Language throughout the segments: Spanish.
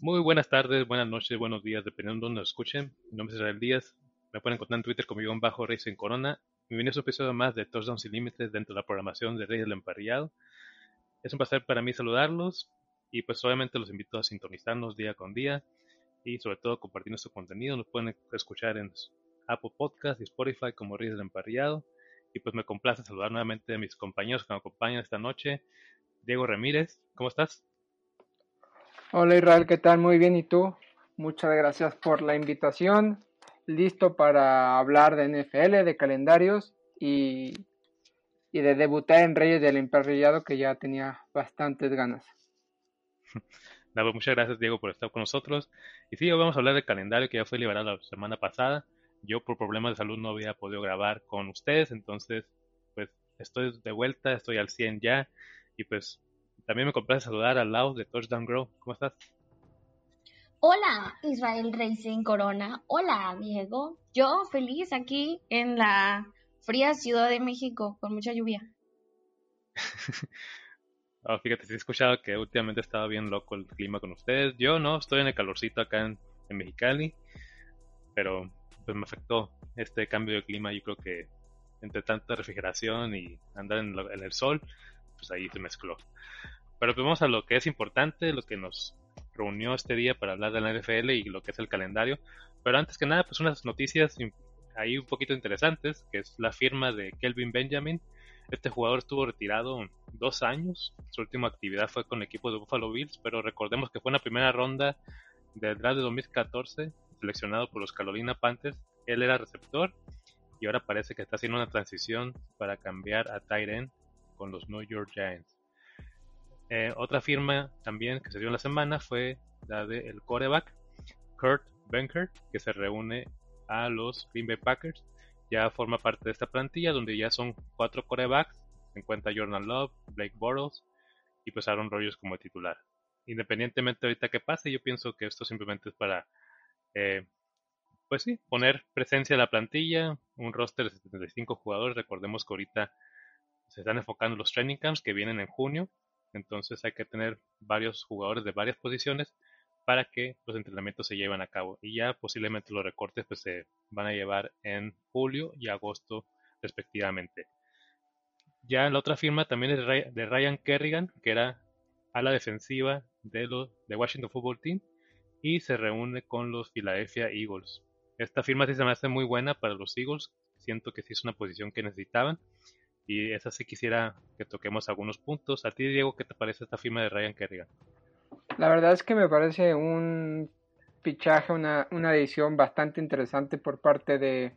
Muy buenas tardes, buenas noches, buenos días, dependiendo de dónde nos escuchen. Mi nombre es Israel Díaz. Me pueden encontrar en Twitter como yo bajo Reyes en Corona. Bienvenidos a un episodio más de Touchdowns Sin Límites dentro de la programación de Reyes del Emparrillado. Es un placer para mí saludarlos y pues obviamente los invito a sintonizarnos día con día y sobre todo compartir nuestro contenido. Nos pueden escuchar en Apple Podcast y Spotify como Reyes del Emparrillado. Y pues me complace saludar nuevamente a mis compañeros que me acompañan esta noche. Diego Ramírez, ¿cómo estás? Hola Israel, ¿qué tal? Muy bien, ¿y tú? Muchas gracias por la invitación. Listo para hablar de NFL, de calendarios y, y de debutar en Reyes del Emparrillado que ya tenía bastantes ganas. Pues muchas gracias Diego por estar con nosotros. Y sí, hoy vamos a hablar del calendario que ya fue liberado la semana pasada. Yo por problemas de salud no había podido grabar con ustedes, entonces pues estoy de vuelta, estoy al 100 ya y pues también me complace saludar al lado de Touchdown Grow. ¿Cómo estás? Hola, Israel Racing Corona. Hola, Diego. Yo feliz aquí en la fría Ciudad de México con mucha lluvia. oh, fíjate, sí he escuchado que últimamente estaba bien loco el clima con ustedes. Yo no, estoy en el calorcito acá en, Mexicali, pero pues me afectó este cambio de clima. Yo creo que entre tanta refrigeración y andar en, en el sol, pues ahí se mezcló. Pero pues vamos a lo que es importante, lo que nos reunió este día para hablar de la NFL y lo que es el calendario. Pero antes que nada, pues unas noticias ahí un poquito interesantes, que es la firma de Kelvin Benjamin. Este jugador estuvo retirado dos años. Su última actividad fue con el equipo de Buffalo Bills, pero recordemos que fue en la primera ronda del draft de 2014, seleccionado por los Carolina Panthers. Él era receptor y ahora parece que está haciendo una transición para cambiar a tight end con los New York Giants. Eh, otra firma también que se dio en la semana fue la del coreback Kurt Benker, que se reúne a los Green Bay Packers. Ya forma parte de esta plantilla donde ya son cuatro corebacks. Se encuentra Jordan Love, Blake Bortles y pues Aaron Rodgers como titular. Independientemente ahorita que pase, yo pienso que esto simplemente es para, eh, pues sí, poner presencia a la plantilla, un roster de 75 jugadores. Recordemos que ahorita se están enfocando los training camps que vienen en junio entonces hay que tener varios jugadores de varias posiciones para que los entrenamientos se lleven a cabo. Y ya posiblemente los recortes pues, se van a llevar en julio y agosto respectivamente. Ya la otra firma también es de Ryan Kerrigan, que era a la defensiva de los de Washington Football Team y se reúne con los Philadelphia Eagles. Esta firma sí se me hace muy buena para los Eagles. Siento que sí es una posición que necesitaban y esa sí quisiera que toquemos algunos puntos. A ti, Diego, ¿qué te parece esta firma de Ryan Kerrigan? La verdad es que me parece un fichaje, una, una edición bastante interesante por parte de,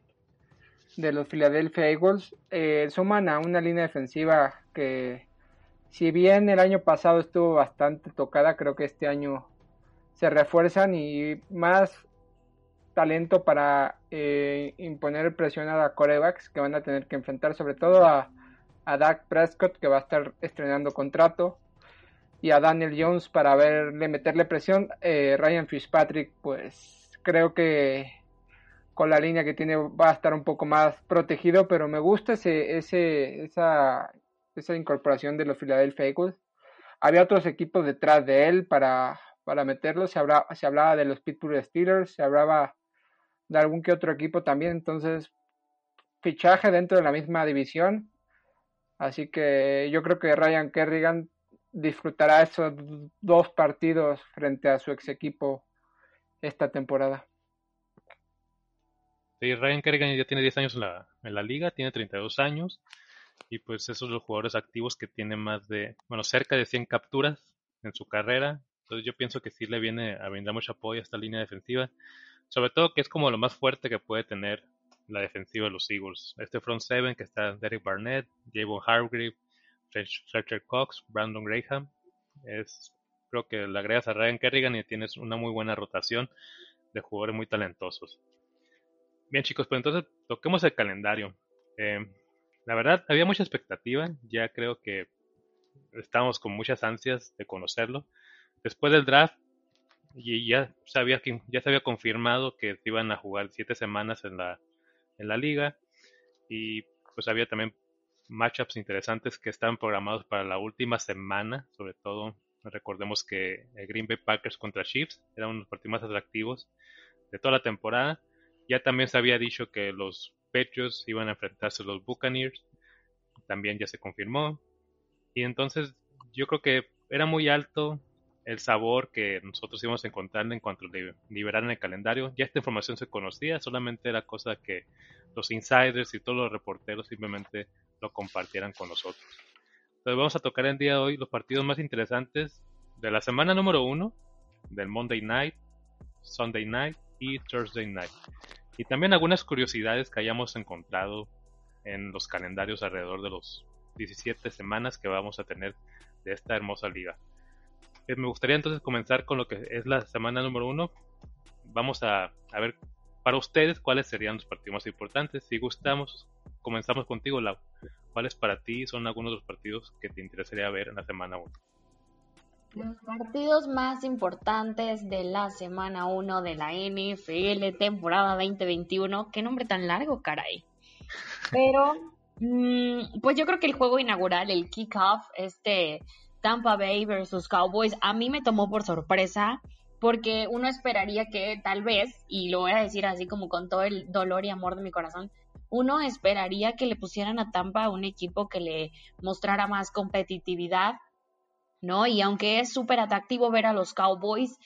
de los Philadelphia Eagles. Eh, suman a una línea defensiva que, si bien el año pasado estuvo bastante tocada, creo que este año se refuerzan y más talento para eh, imponer presión a corebacks que van a tener que enfrentar sobre todo a a Dak Prescott que va a estar estrenando contrato y a Daniel Jones para verle meterle presión. Eh, Ryan Fitzpatrick pues creo que con la línea que tiene va a estar un poco más protegido, pero me gusta ese, ese, esa, esa incorporación de los Philadelphia Eagles. Había otros equipos detrás de él para, para meterlo, se, hablaba, se hablaba de los Pittsburgh Steelers, se hablaba de algún que otro equipo también, entonces fichaje dentro de la misma división Así que yo creo que Ryan Kerrigan disfrutará esos dos partidos frente a su ex equipo esta temporada. Sí, Ryan Kerrigan ya tiene 10 años en la, en la liga, tiene 32 años y pues esos son los jugadores activos que tienen más de, bueno, cerca de 100 capturas en su carrera. Entonces yo pienso que sí le viene a brindar mucho apoyo a esta línea defensiva. Sobre todo que es como lo más fuerte que puede tener la defensiva de los Eagles. Este front seven que está Derek Barnett, Javon Hargrave, Fletcher Cox, Brandon Graham. Es, creo que le agregas a Ryan Kerrigan y tienes una muy buena rotación de jugadores muy talentosos. Bien chicos, pues entonces toquemos el calendario. Eh, la verdad, había mucha expectativa, ya creo que estamos con muchas ansias de conocerlo. Después del draft, y ya sabía que ya se había confirmado que iban a jugar siete semanas en la, en la liga y pues había también matchups interesantes que estaban programados para la última semana, sobre todo recordemos que el Green Bay Packers contra Chiefs eran uno de los partidos más atractivos de toda la temporada. Ya también se había dicho que los Patriots iban a enfrentarse a los Buccaneers, también ya se confirmó. Y entonces yo creo que era muy alto el sabor que nosotros íbamos a encontrar en cuanto liberaran el calendario. Ya esta información se conocía, solamente era cosa que los insiders y todos los reporteros simplemente lo compartieran con nosotros. Entonces vamos a tocar el día de hoy los partidos más interesantes de la semana número uno, del Monday Night, Sunday Night y Thursday Night. Y también algunas curiosidades que hayamos encontrado en los calendarios alrededor de los 17 semanas que vamos a tener de esta hermosa liga. Eh, me gustaría entonces comenzar con lo que es la semana número uno. Vamos a, ver para ustedes cuáles serían los partidos más importantes. Si gustamos, comenzamos contigo, Lau. ¿Cuáles para ti son algunos de los partidos que te interesaría ver en la semana 1? Los partidos más importantes de la semana 1 de la NFL temporada 2021. Qué nombre tan largo, caray. Pero, mm, pues yo creo que el juego inaugural, el kickoff, este Tampa Bay versus Cowboys, a mí me tomó por sorpresa porque uno esperaría que tal vez, y lo voy a decir así como con todo el dolor y amor de mi corazón, uno esperaría que le pusieran a Tampa un equipo que le mostrara más competitividad, ¿no? Y aunque es súper atractivo ver a los Cowboys,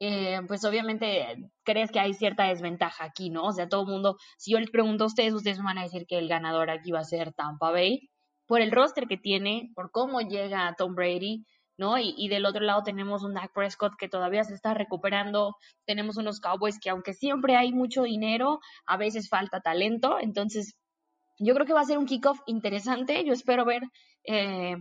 eh, pues obviamente crees que hay cierta desventaja aquí, ¿no? O sea, todo el mundo, si yo les pregunto a ustedes, ustedes van a decir que el ganador aquí va a ser Tampa Bay, por el roster que tiene, por cómo llega Tom Brady, ¿no? Y, del otro lado tenemos un Dak Prescott que todavía se está recuperando, tenemos unos Cowboys que aunque siempre hay mucho dinero, a veces falta talento, entonces yo creo que va a ser un kickoff interesante, yo espero ver eh,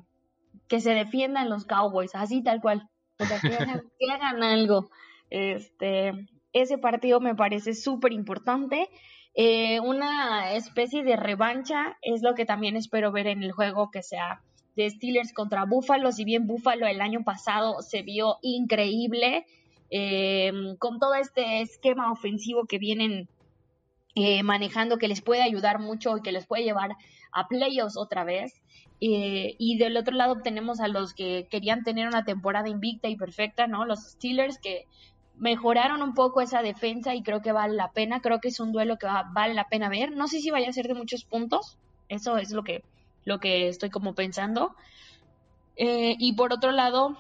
que se defiendan los Cowboys, así tal cual, que hagan, algo. Este, ese partido me parece súper importante. Eh, una especie de revancha es lo que también espero ver en el juego que sea de Steelers contra Buffalo. Si bien Buffalo el año pasado se vio increíble eh, con todo este esquema ofensivo que vienen eh, manejando, que les puede ayudar mucho y que les puede llevar a playoffs otra vez. y del otro lado tenemos a los que querían tener una temporada invicta y perfecta, ¿no? Los Steelers que mejoraron un poco esa defensa y creo que vale la pena, creo que es un duelo que vale la pena ver. No sé si vaya a ser de muchos puntos, eso es lo que, lo que estoy como pensando. Eh, y por otro lado,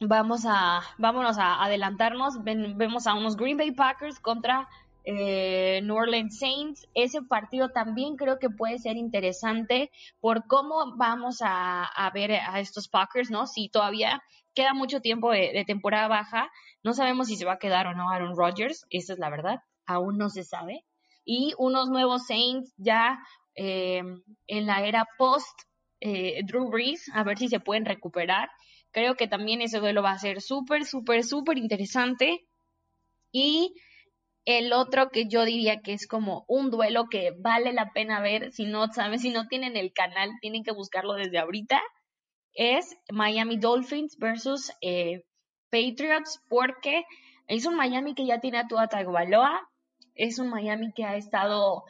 vamos a, vámonos a adelantarnos, vemos a unos Green Bay Packers contra eh, New Orleans Saints. Ese partido también creo que puede ser interesante por cómo vamos a, ver a estos Packers, ¿no? Si todavía queda mucho tiempo de, temporada baja. No sabemos si se va a quedar o no Aaron Rodgers, esa es la verdad, aún no se sabe. Y unos nuevos Saints ya eh, en la era post eh, Drew Brees, a ver si se pueden recuperar. Creo que también ese duelo va a ser súper, súper, súper interesante. Y el otro que yo diría que es como un duelo que vale la pena ver, si no saben, si no tienen el canal, tienen que buscarlo desde ahorita es Miami Dolphins versus eh, Patriots porque es un Miami que ya tiene a Tua Tagovailoa, es un Miami que ha estado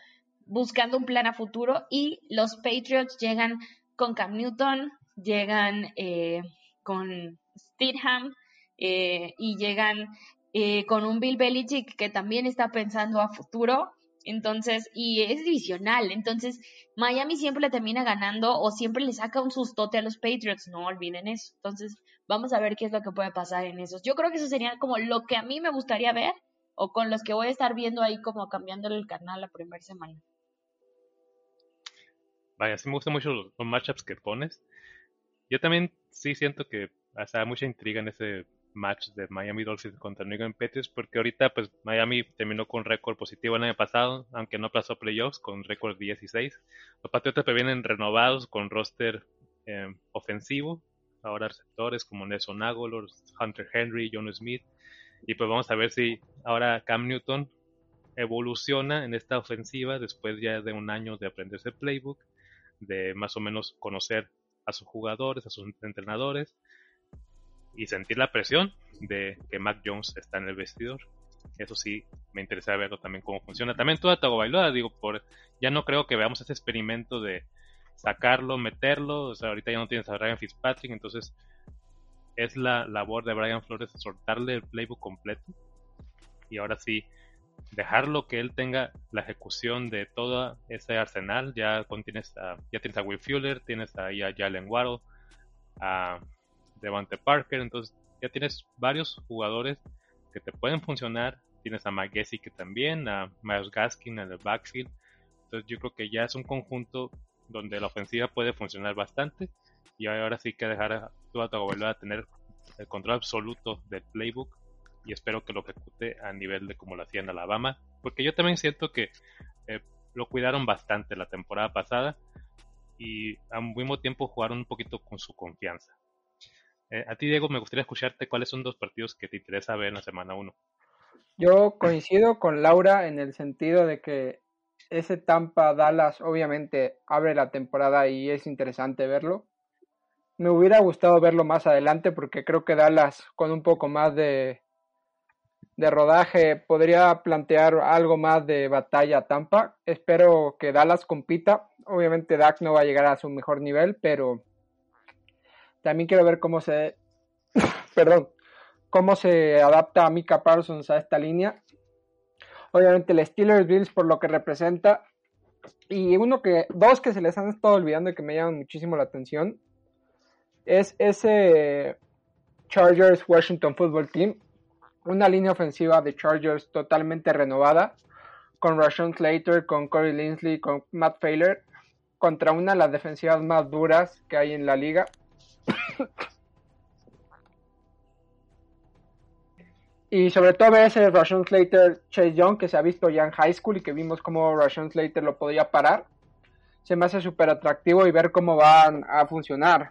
buscando un plan a futuro y los Patriots llegan con Cam Newton, llegan eh, con Stidham eh, y llegan con un Bill Belichick que también está pensando a futuro entonces, y es divisional. Entonces, Miami siempre le termina ganando o siempre le saca un sustote a los Patriots. No olviden eso. Entonces, vamos a ver qué es lo que puede pasar en esos. Yo creo que eso sería como lo que a mí me gustaría ver o con los que voy a estar viendo ahí como cambiándole el canal la primera semana. Vaya, sí me gustan mucho los, matchups que pones. Yo también sí siento que hasta mucha intriga en ese match de Miami Dolphins contra New England Patriots, porque ahorita pues Miami terminó con récord positivo el año pasado, aunque no pasó playoffs, con récord 16. Los Patriotas vienen renovados con roster eh, ofensivo, ahora receptores como Nelson Aguilar, Hunter Henry, John Smith, y pues vamos a ver si ahora Cam Newton evoluciona en esta ofensiva después ya de un año de aprenderse el playbook, de más o menos conocer a sus jugadores, a sus entrenadores y sentir la presión de que Mac Jones está en el vestidor. Eso sí, me interesa verlo también cómo funciona. También toda Tagovailoa, digo, por ya no creo que veamos ese experimento de sacarlo, meterlo, o sea, ahorita ya no tienes a Ryan Fitzpatrick, entonces es la labor de Brian Flores soltarle el playbook completo y ahora sí dejarlo que él tenga la ejecución de todo ese arsenal. Ya tienes a, ya tienes a Will Fuller, tienes ahí a Jalen Waddle, a Devante Parker, entonces ya tienes varios jugadores que te pueden funcionar. Tienes a Mike que también, a Miles Gaskin en el backfield. Entonces yo creo que ya es un conjunto donde la ofensiva puede funcionar bastante y ahora sí que dejar a Tua a tener el control absoluto del playbook y espero que lo ejecute a nivel de como lo hacía en Alabama, porque yo también siento que eh, lo cuidaron bastante la temporada pasada y al mismo tiempo jugaron un poquito con su confianza. Eh, a ti, Diego, me gustaría escucharte cuáles son dos partidos que te interesa ver en la semana 1. Yo coincido con Laura en el sentido de que ese Tampa Dallas obviamente abre la temporada y es interesante verlo. Me hubiera gustado verlo más adelante porque creo que Dallas con un poco más de de rodaje podría plantear algo más de batalla Tampa. Espero que Dallas compita. Obviamente Dak no va a llegar a su mejor nivel, pero también quiero ver cómo se perdón, cómo se adapta a Mika Parsons a esta línea. Obviamente el Steelers Bills por lo que representa y uno que dos que se les han estado olvidando y que me llaman muchísimo la atención es ese Chargers Washington Football Team una línea ofensiva de Chargers totalmente renovada, con Rashawn Slater, con Corey Linsley, con Matt Failer, contra una de las defensivas más duras que hay en la liga. Y sobre todo ese Rashawn Slater Chase Young que se ha visto ya en high school y que vimos cómo Rashawn Slater lo podía parar. Se me hace súper atractivo y ver cómo van a funcionar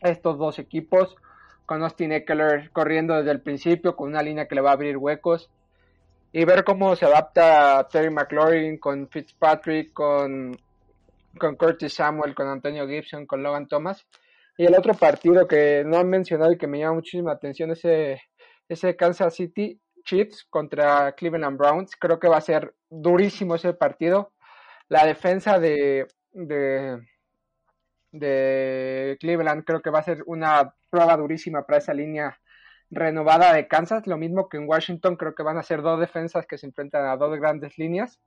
estos dos equipos con Austin Eckler corriendo desde el principio con una línea que le va a abrir huecos y ver cómo se adapta Terry McLaurin con Fitzpatrick, con, con Curtis Samuel, con Antonio Gibson, con Logan Thomas. Y el otro partido que no han mencionado y que me llama muchísima atención es ese, ese Kansas City Chiefs contra Cleveland Browns. Creo que va a ser durísimo ese partido. La defensa de, de, de Cleveland creo que va a ser una prueba durísima para esa línea renovada de Kansas. Lo mismo que en Washington, creo que van a ser dos defensas que se enfrentan a dos grandes líneas.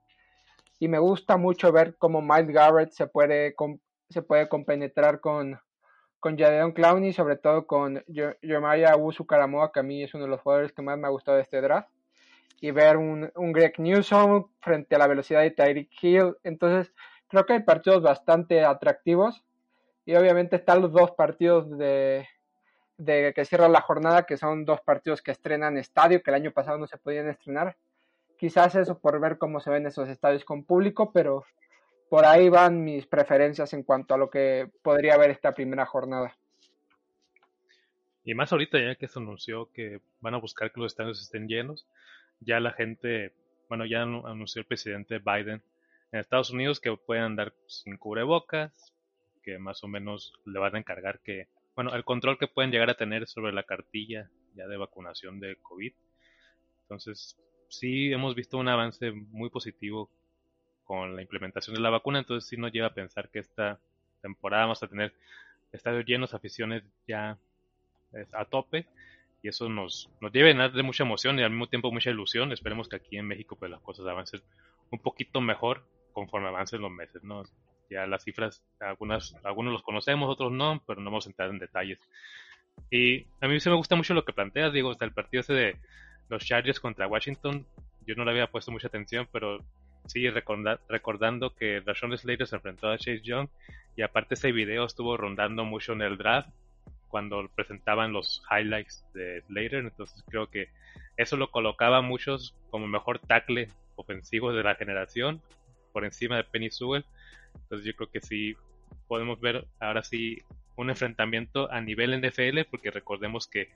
Y me gusta mucho ver cómo Mike Garrett se puede, se puede compenetrar con, con Jadeon Clowney, sobre todo con Jeremiah Usu Karamoa, que a mí es uno de los jugadores que más me ha gustado de este draft. Y ver un, un Greg Newsom frente a la velocidad de Tyreek Hill. Entonces, creo que hay partidos bastante atractivos. Y obviamente están los dos partidos de, de que cierra la jornada, que son dos partidos que estrenan estadio, que el año pasado no se podían estrenar. Quizás eso por ver cómo se ven esos estadios con público, pero por ahí van mis preferencias en cuanto a lo que podría haber esta primera jornada. Y más ahorita ya que se anunció que van a buscar que los estadios estén llenos, ya la gente, bueno, ya anunció el presidente Biden en Estados Unidos que pueden andar sin cubrebocas, que más o menos le van a encargar que bueno, el control que pueden llegar a tener sobre la cartilla ya de vacunación de COVID. Entonces, sí hemos visto un avance muy positivo con la implementación de la vacuna, entonces sí nos lleva a pensar que esta temporada vamos a tener estadios llenos, aficiones ya eh, a tope y eso nos, nos debe llenar de mucha emoción y al mismo tiempo mucha ilusión. Esperemos que aquí en México pues las cosas avancen un poquito mejor conforme avancen los meses, ¿no? Ya las cifras, algunas, algunos los conocemos, otros no, pero no vamos a entrar en detalles. Y a mí sí me gusta mucho lo que planteas, digo, hasta el partido ese de los Chargers contra Washington, yo no le había puesto mucha atención, pero sí recordando que Rashawn Slater se enfrentó a Chase Young y aparte ese video estuvo rondando mucho en el draft cuando presentaban los highlights de Slater, entonces creo que eso lo colocaba a muchos como mejor tackle ofensivo de la generación, por encima de Penny Sewell. Entonces yo creo que sí podemos ver ahora sí un enfrentamiento a nivel NFL, porque recordemos que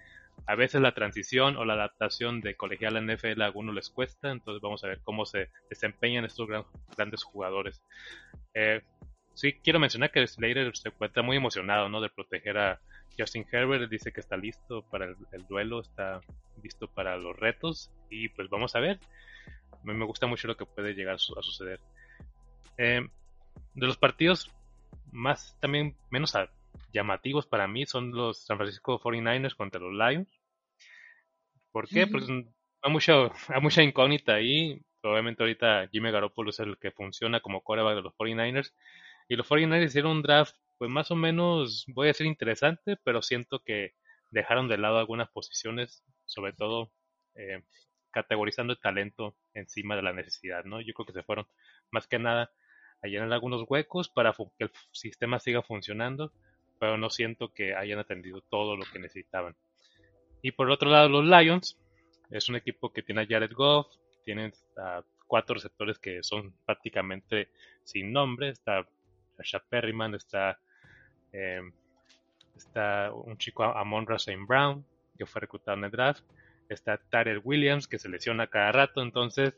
a veces la transición o la adaptación de colegial a NFL a algunos les cuesta, entonces vamos a ver cómo se desempeñan estos grandes jugadores. Eh, sí, quiero mencionar que Slater se encuentra muy emocionado ¿no? de proteger a Justin Herbert, dice que está listo para el, duelo, está listo para los retos y pues vamos a ver. A mí me gusta mucho lo que puede llegar a suceder. Eh, de los partidos más también menos llamativos para mí son los San Francisco 49ers contra los Lions. ¿Por qué? Pues hay mucha, hay mucha incógnita ahí. Probablemente ahorita Jimmy Garoppolo es el que funciona como coreback de los 49ers. Y los 49ers hicieron un draft, pues más o menos, voy a decir interesante, pero siento que dejaron de lado algunas posiciones, sobre todo eh, categorizando el talento encima de la necesidad, ¿no? Yo creo que se fueron más que nada a llenar algunos huecos para que el sistema siga funcionando, pero no siento que hayan atendido todo lo que necesitaban. Y por otro lado, los Lions es un equipo que tiene a Jared Goff, tienen cuatro receptores que son prácticamente sin nombre, está Rashad Perryman, está, eh, está un chico Amon Saint Brown, que fue reclutado en el draft, está Tyler Williams, que se lesiona cada rato, entonces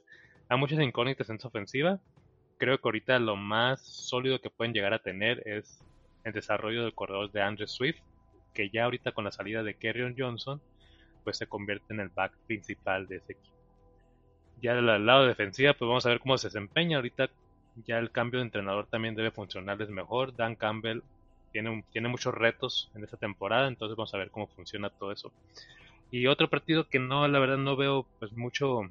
hay muchas incógnitas en su ofensiva. Creo que ahorita lo más sólido que pueden llegar a tener es el desarrollo del corredor de Andrew Swift, que ya ahorita con la salida de Kerryon Johnson, pues se convierte en el back principal de ese equipo. Ya del lado defensiva, pues vamos a ver cómo se desempeña. Ahorita ya el cambio de entrenador también debe funcionarles mejor. Dan Campbell tiene, tiene muchos retos en esta temporada, entonces vamos a ver cómo funciona todo eso. Y otro partido que no, la verdad no veo pues mucho,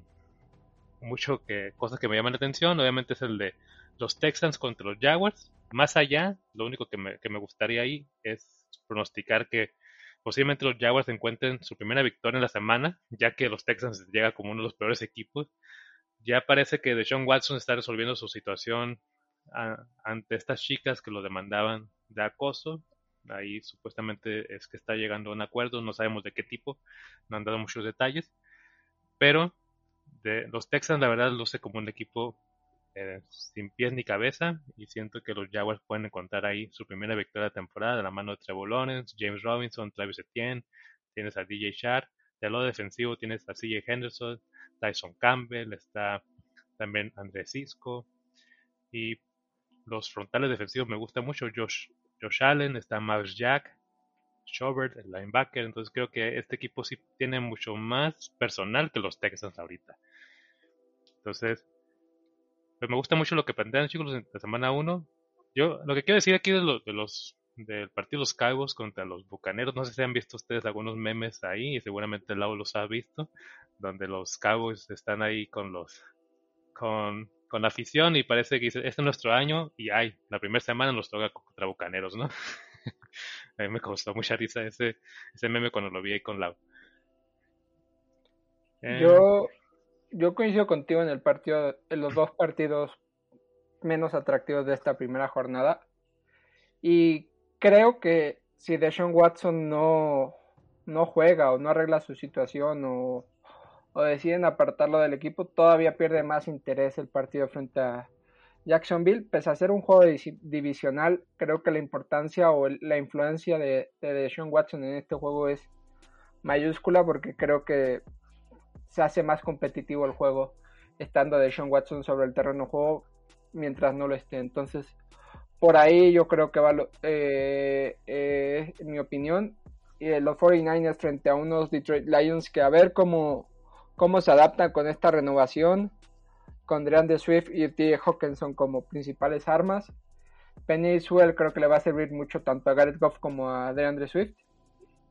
mucho que, cosas que me llaman la atención, obviamente es el de los Texans contra los Jaguars. Más allá, lo único que me, que me gustaría ahí es pronosticar que posiblemente los Jaguars encuentren su primera victoria en la semana, ya que los Texans llega como uno de los peores equipos ya parece que Deshaun Watson está resolviendo su situación ante estas chicas que lo demandaban de acoso. Ahí supuestamente es que está llegando a un acuerdo, no sabemos de qué tipo, no han dado muchos detalles. Pero de los Texans, la verdad, luce como un equipo eh, sin pies ni cabeza y siento que los Jaguars pueden encontrar ahí su primera victoria de temporada de la mano de Trevor James Robinson, Travis Etienne, tienes a DJ Sharp, del lado defensivo tienes a CJ Henderson, Tyson Campbell, está también Andrés Cisco. Y los frontales defensivos me gusta mucho. Josh, Josh Allen, está Max Jack, Schobert, el linebacker. Entonces creo que este equipo sí tiene mucho más personal que los Texans ahorita. Entonces, pues me gusta mucho lo que plantean chicos en la semana 1. Yo lo que quiero decir aquí de, de los del partido de los Cowboys contra los Bucaneros. No sé si han visto ustedes algunos memes ahí, y seguramente Lau los ha visto, donde los Cowboys están ahí con los con, con la afición y parece que dice, este es nuestro año y ay, la primera semana nos toca contra Bucaneros, ¿no? a mí me costó mucha risa ese, ese meme cuando lo vi ahí con Lau. Yo, yo coincido contigo en el partido, en los dos partidos menos atractivos de esta primera jornada. Y creo que si Deshaun Watson no, no juega o no arregla su situación o, deciden apartarlo del equipo, todavía pierde más interés el partido frente a Jacksonville. Pese a ser un juego divisional, creo que la importancia o la influencia de, de Deshaun Watson en este juego es mayúscula porque creo que se hace más competitivo el juego estando Deshaun Watson sobre el terreno de juego mientras no lo esté. Entonces, por ahí yo creo que va, eh, eh, en mi opinión, eh, los 49ers frente a unos Detroit Lions que a ver cómo, cómo se adaptan con esta renovación, con DeAndre Swift y T. Hawkinson como principales armas. Penny Sewell creo que le va a servir mucho tanto a Garrett Goff como a DeAndre Swift.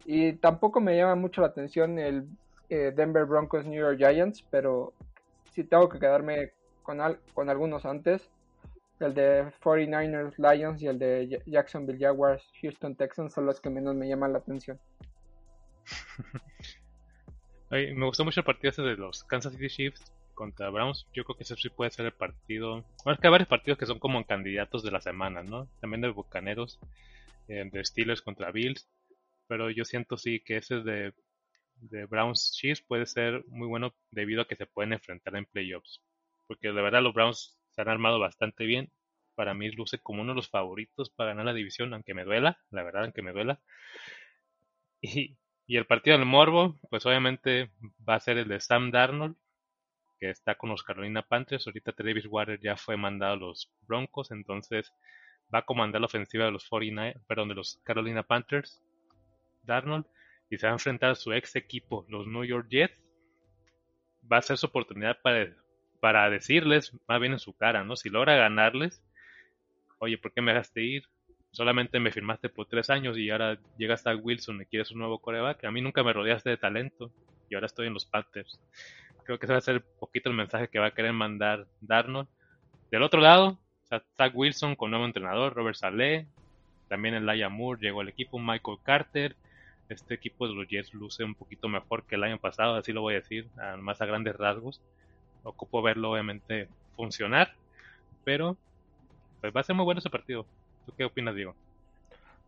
Y tampoco me llama mucho la atención el Denver Broncos New York Giants, pero si tengo que quedarme con, con algunos antes el de 49ers Lions y el de Jacksonville Jaguars Houston Texans son los que menos me llaman la atención. me gustó mucho el partido ese de los Kansas City Chiefs contra Browns. Yo creo que ese sí puede ser el partido. Bueno, es que hay varios partidos que son como candidatos de la semana, ¿no? También de Bucaneros, eh, de Steelers contra Bills. pero yo siento sí que ese de, de Browns Chiefs puede ser muy bueno debido a que se pueden enfrentar en playoffs. Porque de verdad los Browns se han armado bastante bien. Para mí luce como uno de los favoritos para ganar la división, aunque me duela, la verdad, aunque me duela. Y, el partido del Morbo, pues obviamente va a ser el de Sam Darnold, que está con los Carolina Panthers. Ahorita Travis Water ya fue mandado a los Broncos, entonces va a comandar la ofensiva de los 49, perdón, de los Carolina Panthers, Darnold, y se va a enfrentar a su ex equipo, los New York Jets. Va a ser su oportunidad para, para decirles, más bien en su cara, ¿no? Si logra ganarles, oye, ¿por qué me dejaste ir? Solamente me firmaste por tres años y ahora llega hasta Wilson y quieres un nuevo coreback. A mí nunca me rodeaste de talento y ahora estoy en los Panthers. Creo que ese va a ser un poquito el mensaje que va a querer mandar Darnold. Del otro lado, Zach Wilson con nuevo entrenador, Robert Saleh, también el Laia Moore llegó al equipo, Michael Carter. Este equipo de los Jets luce un poquito mejor que el año pasado, así lo voy a decir, más a grandes rasgos. Ocupo verlo obviamente funcionar, pero pues va a ser muy bueno ese partido. ¿Tú qué opinas, Diego?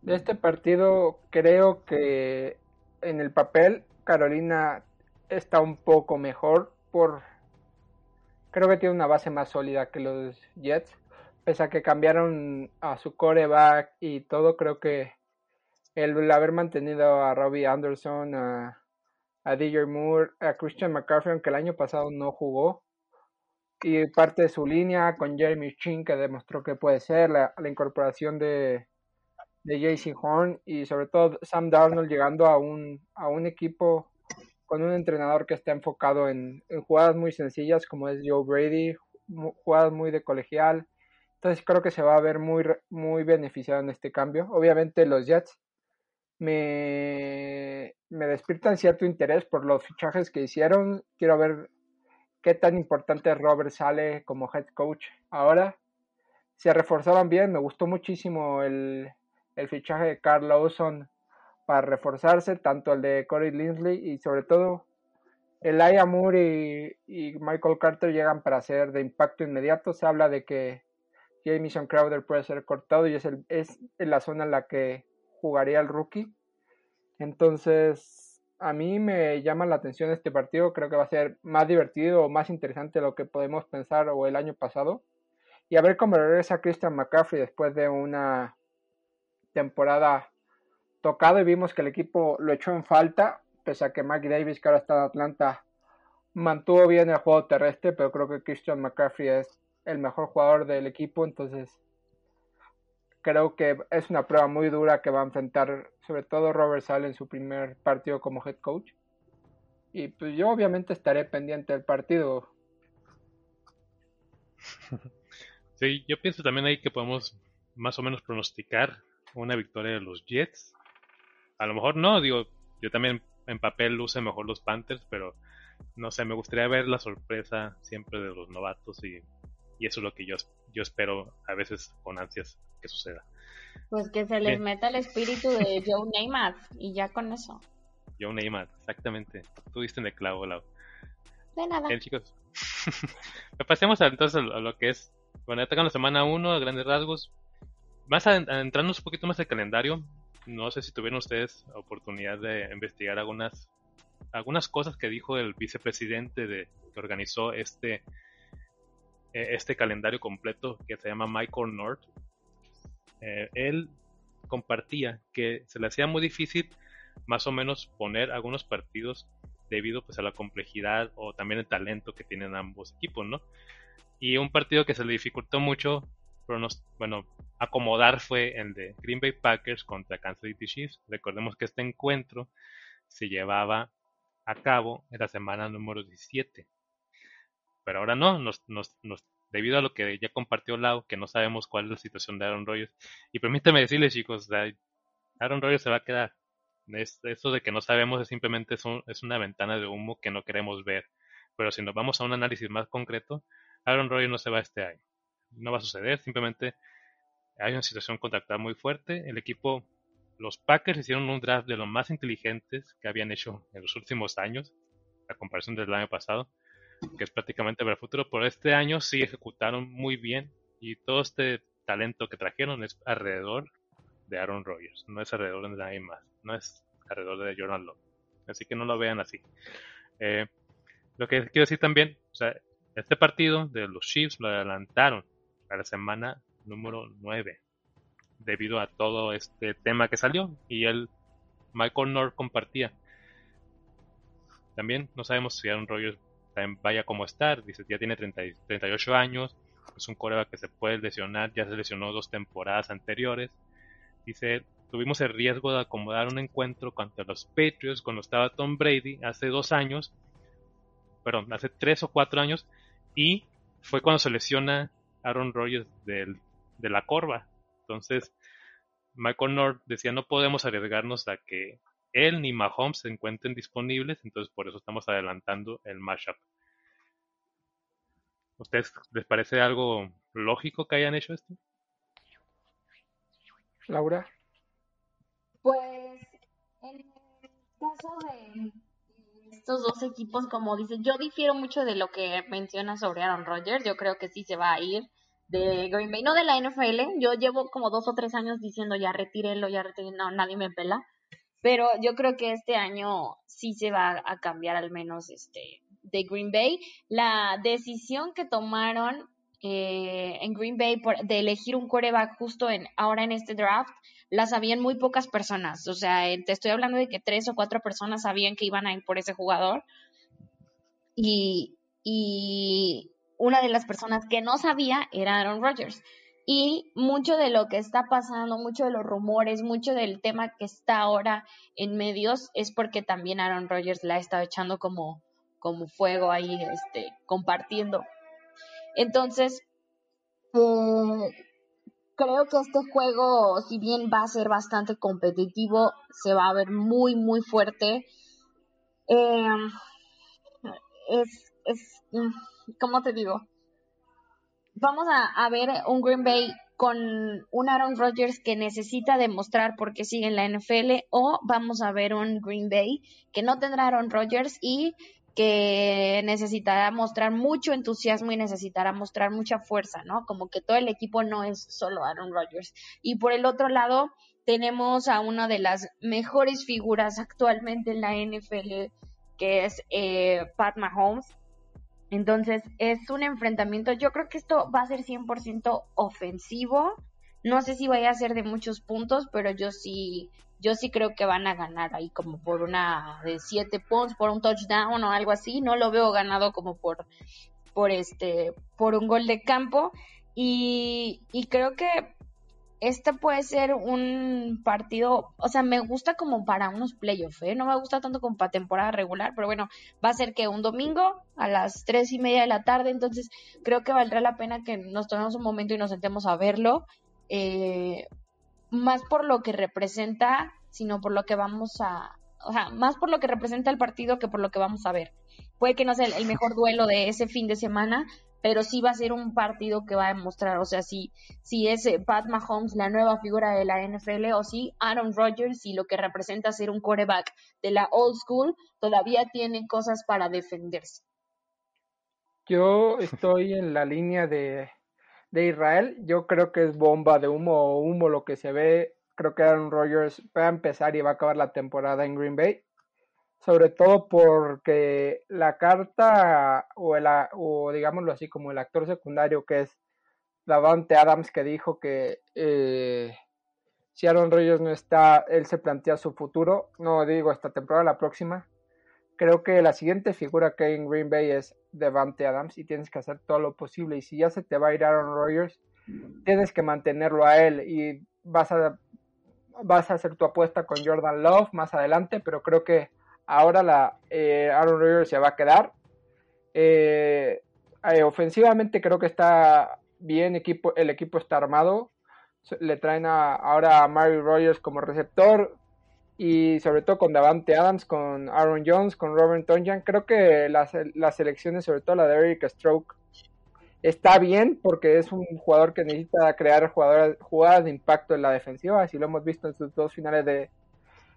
De este partido creo que en el papel Carolina está un poco mejor por creo que tiene una base más sólida que los Jets pese a que cambiaron a su coreback y todo, creo que el, haber mantenido a Robbie Anderson, a, a DJ Moore, a Christian McCaffrey, aunque el año pasado no jugó, y parte de su línea con Jeremy Chin, que demostró que puede ser, la, incorporación de, de Horn y sobre todo Sam Darnold llegando a un, a un equipo con un entrenador que está enfocado en, en jugadas muy sencillas como es Joe Brady, jugadas muy de colegial, entonces creo que se va a ver muy, muy beneficiado en este cambio. Obviamente los Jets me, me despiertan cierto interés por los fichajes que hicieron. Quiero ver qué tan importante Robert sale como head coach ahora. Se reforzaban bien, me gustó muchísimo el, el fichaje de Carl Lawson para reforzarse, tanto el de Corey Lindley y sobre todo el Moore y, y Michael Carter llegan para ser de impacto inmediato. Se habla de que Jamison Crowder puede ser cortado y es, el, es en la zona en la que jugaría el rookie. Entonces, a mí me llama la atención este partido. Creo que va a ser más divertido o más interesante de lo que podemos pensar o el año pasado. Y a ver cómo regresa Christian McCaffrey después de una temporada tocada y vimos que el equipo lo echó en falta, pese a que Mike Davis, que ahora está en Atlanta, mantuvo bien el juego terrestre, pero creo que Christian McCaffrey es el mejor jugador del equipo, entonces creo que es una prueba muy dura que va a enfrentar sobre todo Robert Sale en su primer partido como head coach. Y pues yo obviamente estaré pendiente del partido. Sí, yo pienso también ahí que podemos más o menos pronosticar una victoria de los Jets. A lo mejor no, digo, yo también en papel luce mejor los Panthers, pero no sé, me gustaría ver la sorpresa siempre de los novatos y y eso es lo que yo, yo espero a veces con ansias que suceda. Pues que se les meta el espíritu de Joe Neymar y ya con eso. Joe Neymar, exactamente. Tú diste en el clavo, Lau. De nada. Bien, chicos. Pasemos entonces a lo que es. Bueno, ya la semana 1, a grandes rasgos. Más adentrándonos un poquito más el calendario, no sé si tuvieron ustedes oportunidad de investigar algunas algunas cosas que dijo el vicepresidente de que organizó este eh, este calendario completo que se llama Michael North, eh, él compartía que se le hacía muy difícil más o menos poner algunos partidos debido pues a la complejidad o también el talento que tienen ambos equipos, ¿no? Y un partido que se le dificultó mucho, bueno, acomodar fue el de Green Bay Packers contra Kansas City Chiefs. Recordemos que este encuentro se llevaba a cabo en la semana número 17 pero ahora no, nos, nos, nos, debido a lo que ya compartió Lau, que no sabemos cuál es la situación de Aaron Rodgers. Y permíteme decirles, chicos, Aaron Rodgers se va a quedar. Es, eso de que no sabemos es simplemente es, es, una ventana de humo que no queremos ver. Pero si nos vamos a un análisis más concreto, Aaron Rodgers no se va este año. No va a suceder, simplemente hay una situación contractual muy fuerte. El equipo, los Packers hicieron un draft de los más inteligentes que habían hecho en los últimos años, a comparación del año pasado que es prácticamente para el futuro, pero este año sí ejecutaron muy bien y todo este talento que trajeron es alrededor de Aaron Rodgers, no es alrededor de nadie más. No es alrededor de Jordan Love. Así que no lo vean así. Eh, lo que quiero decir también, o sea, este partido de los Chiefs lo adelantaron a la semana número 9 debido a todo este tema que salió y él, Michael North compartía. También no sabemos si Aaron Rodgers vaya como estar, dice ya tiene 38 años, es un coreback que se puede lesionar, ya se lesionó dos temporadas anteriores. Dice, tuvimos el riesgo de acomodar un encuentro contra los Patriots cuando estaba Tom Brady hace dos años, perdón, hace tres o cuatro años, y fue cuando se lesiona Aaron Rodgers del, de la corva. Entonces, Michael North decía, no podemos arriesgarnos a que él ni Mahomes se encuentren disponibles, entonces por eso estamos adelantando el mashup. ¿Ustedes les parece algo lógico que hayan hecho esto? Laura. Pues en el caso de estos dos equipos, como dice, yo difiero mucho de lo que menciona sobre Aaron Rodgers. Yo creo que sí se va a ir de Green Bay, no de la NFL. Yo llevo como dos o tres años diciendo ya retírenlo, ya retírenlo, no, nadie me pela. Pero yo creo que este año sí se va a cambiar al menos este de Green Bay. La decisión que tomaron eh, en Green Bay por, de elegir un coreback justo en ahora en este draft la sabían muy pocas personas. O sea, eh, te estoy hablando de que tres o cuatro personas sabían que iban a ir por ese jugador. Y, y una de las personas que no sabía era Aaron Rodgers. Y mucho de lo que está pasando, mucho de los rumores, mucho del tema que está ahora en medios es porque también Aaron Rodgers la ha estado echando como, como fuego ahí, este, compartiendo. Entonces, eh, creo que este juego, si bien va a ser bastante competitivo, se va a ver muy, muy fuerte. Eh, es, es, mm, ¿cómo te digo? Vamos a, ver un Green Bay con un Aaron Rodgers que necesita demostrar por qué sigue en la NFL o vamos a ver un Green Bay que no tendrá Aaron Rodgers y que necesitará mostrar mucho entusiasmo y necesitará mostrar mucha fuerza, ¿no? Como que todo el equipo no es solo Aaron Rodgers. Y por el otro lado, tenemos a una de las mejores figuras actualmente en la NFL, que es eh, Pat Mahomes, entonces, es un enfrentamiento. Yo creo que esto va a ser 100% ofensivo. No sé si vaya a ser de muchos puntos, pero yo sí, yo sí creo que van a ganar ahí como por una de 7 puntos, por un touchdown o algo así. No lo veo ganado como por, por este, por un gol de campo. Y, y creo que este puede ser un partido, o sea, me gusta como para unos playoffs, ¿eh? No me gusta tanto como para temporada regular, pero bueno, va a ser que un domingo a las tres y media de la tarde, entonces creo que valdrá la pena que nos tomemos un momento y nos sentemos a verlo, eh, más por lo que representa, sino por lo que vamos a, o sea, más por lo que representa el partido que por lo que vamos a ver. Puede que no sea el mejor duelo de ese fin de semana, pero sí va a ser un partido que va a demostrar, o sea, si, si es eh, Pat Mahomes la nueva figura de la NFL o si Aaron Rodgers y lo que representa ser un quarterback de la old school todavía tiene cosas para defenderse. Yo estoy en la línea de, de Israel, yo creo que es bomba de humo o humo lo que se ve, creo que Aaron Rodgers va a empezar y va a acabar la temporada en Green Bay sobre todo porque la carta o, el, o digámoslo así como el actor secundario que es Davante Adams que dijo que eh, si Aaron Rodgers no está, él se plantea su futuro, no digo esta temporada, la próxima. Creo que la siguiente figura que hay en Green Bay es Davante Adams y tienes que hacer todo lo posible. Y si ya se te va a ir Aaron Rodgers, tienes que mantenerlo a él y vas a, vas a hacer tu apuesta con Jordan Love más adelante, pero creo que Ahora la eh, Aaron Rodgers se va a quedar. Eh, eh, ofensivamente creo que está bien, equipo, el equipo está armado. Le traen ahora a Mario Rogers como receptor y sobre todo con Davante Adams, con Aaron Jones, con Robert Tonjan. Creo que las, las selecciones, sobre todo la de Eric Stroke, está bien porque es un jugador que necesita crear jugadoras, jugadas de impacto en la defensiva, así lo hemos visto en sus dos finales de,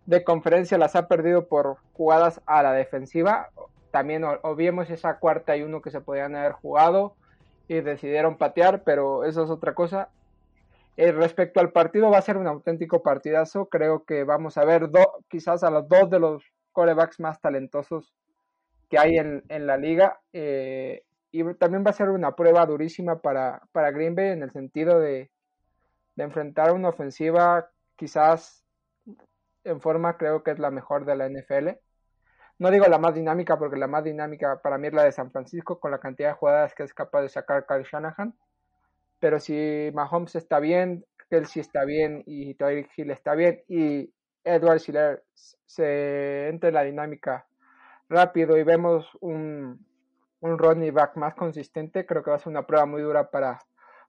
de conferencia las ha perdido por jugadas a la defensiva. También obviemos esa cuarta y uno que se podían haber jugado y decidieron patear, pero eso es otra cosa. Eh, respecto al partido, va a ser un auténtico partidazo. Creo que vamos a ver quizás a los dos de los corebacks más talentosos que hay en, la liga. Eh, y también va a ser una prueba durísima para, para Green Bay en el sentido de, de enfrentar una ofensiva quizás en forma creo que es la mejor de la NFL. No digo la más dinámica porque la más dinámica para mí es la de San Francisco con la cantidad de jugadas que es capaz de sacar Kyle Shanahan. Pero si Mahomes está bien, Kelsey está bien y Tyreek Hill está bien y Edward Siller se entra en la dinámica rápido y vemos un, un running back más consistente, creo que va a ser una prueba muy dura para,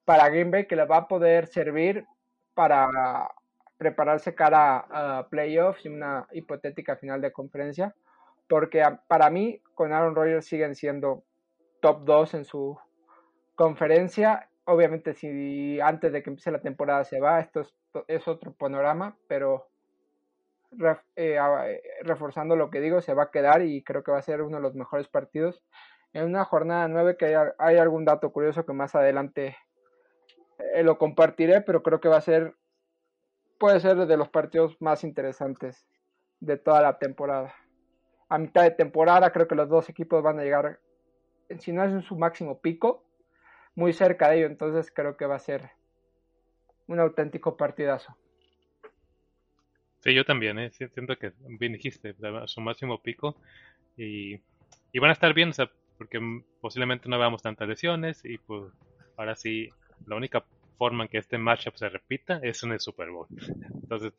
para Green Bay que le va a poder servir para prepararse cara a playoffs y una hipotética final de conferencia, porque para mí con Aaron Rodgers siguen siendo top 2 en su conferencia. Obviamente si antes de que empiece la temporada se va, esto es, otro panorama, pero eh, eh, reforzando lo que digo, se va a quedar y creo que va a ser uno de los mejores partidos en una jornada 9 que hay, algún dato curioso que más adelante eh, lo compartiré, pero creo que va a ser, puede ser de los partidos más interesantes de toda la temporada. A mitad de temporada creo que los dos equipos van a llegar, si no es en su máximo pico, muy cerca de ello, entonces creo que va a ser un auténtico partidazo. Sí, yo también, ¿eh? siento que bien dijiste, su máximo pico y, y van a estar bien, porque posiblemente no veamos tantas lesiones y pues ahora sí, la única forma que este matchup se repita es en el Super Bowl. Entonces,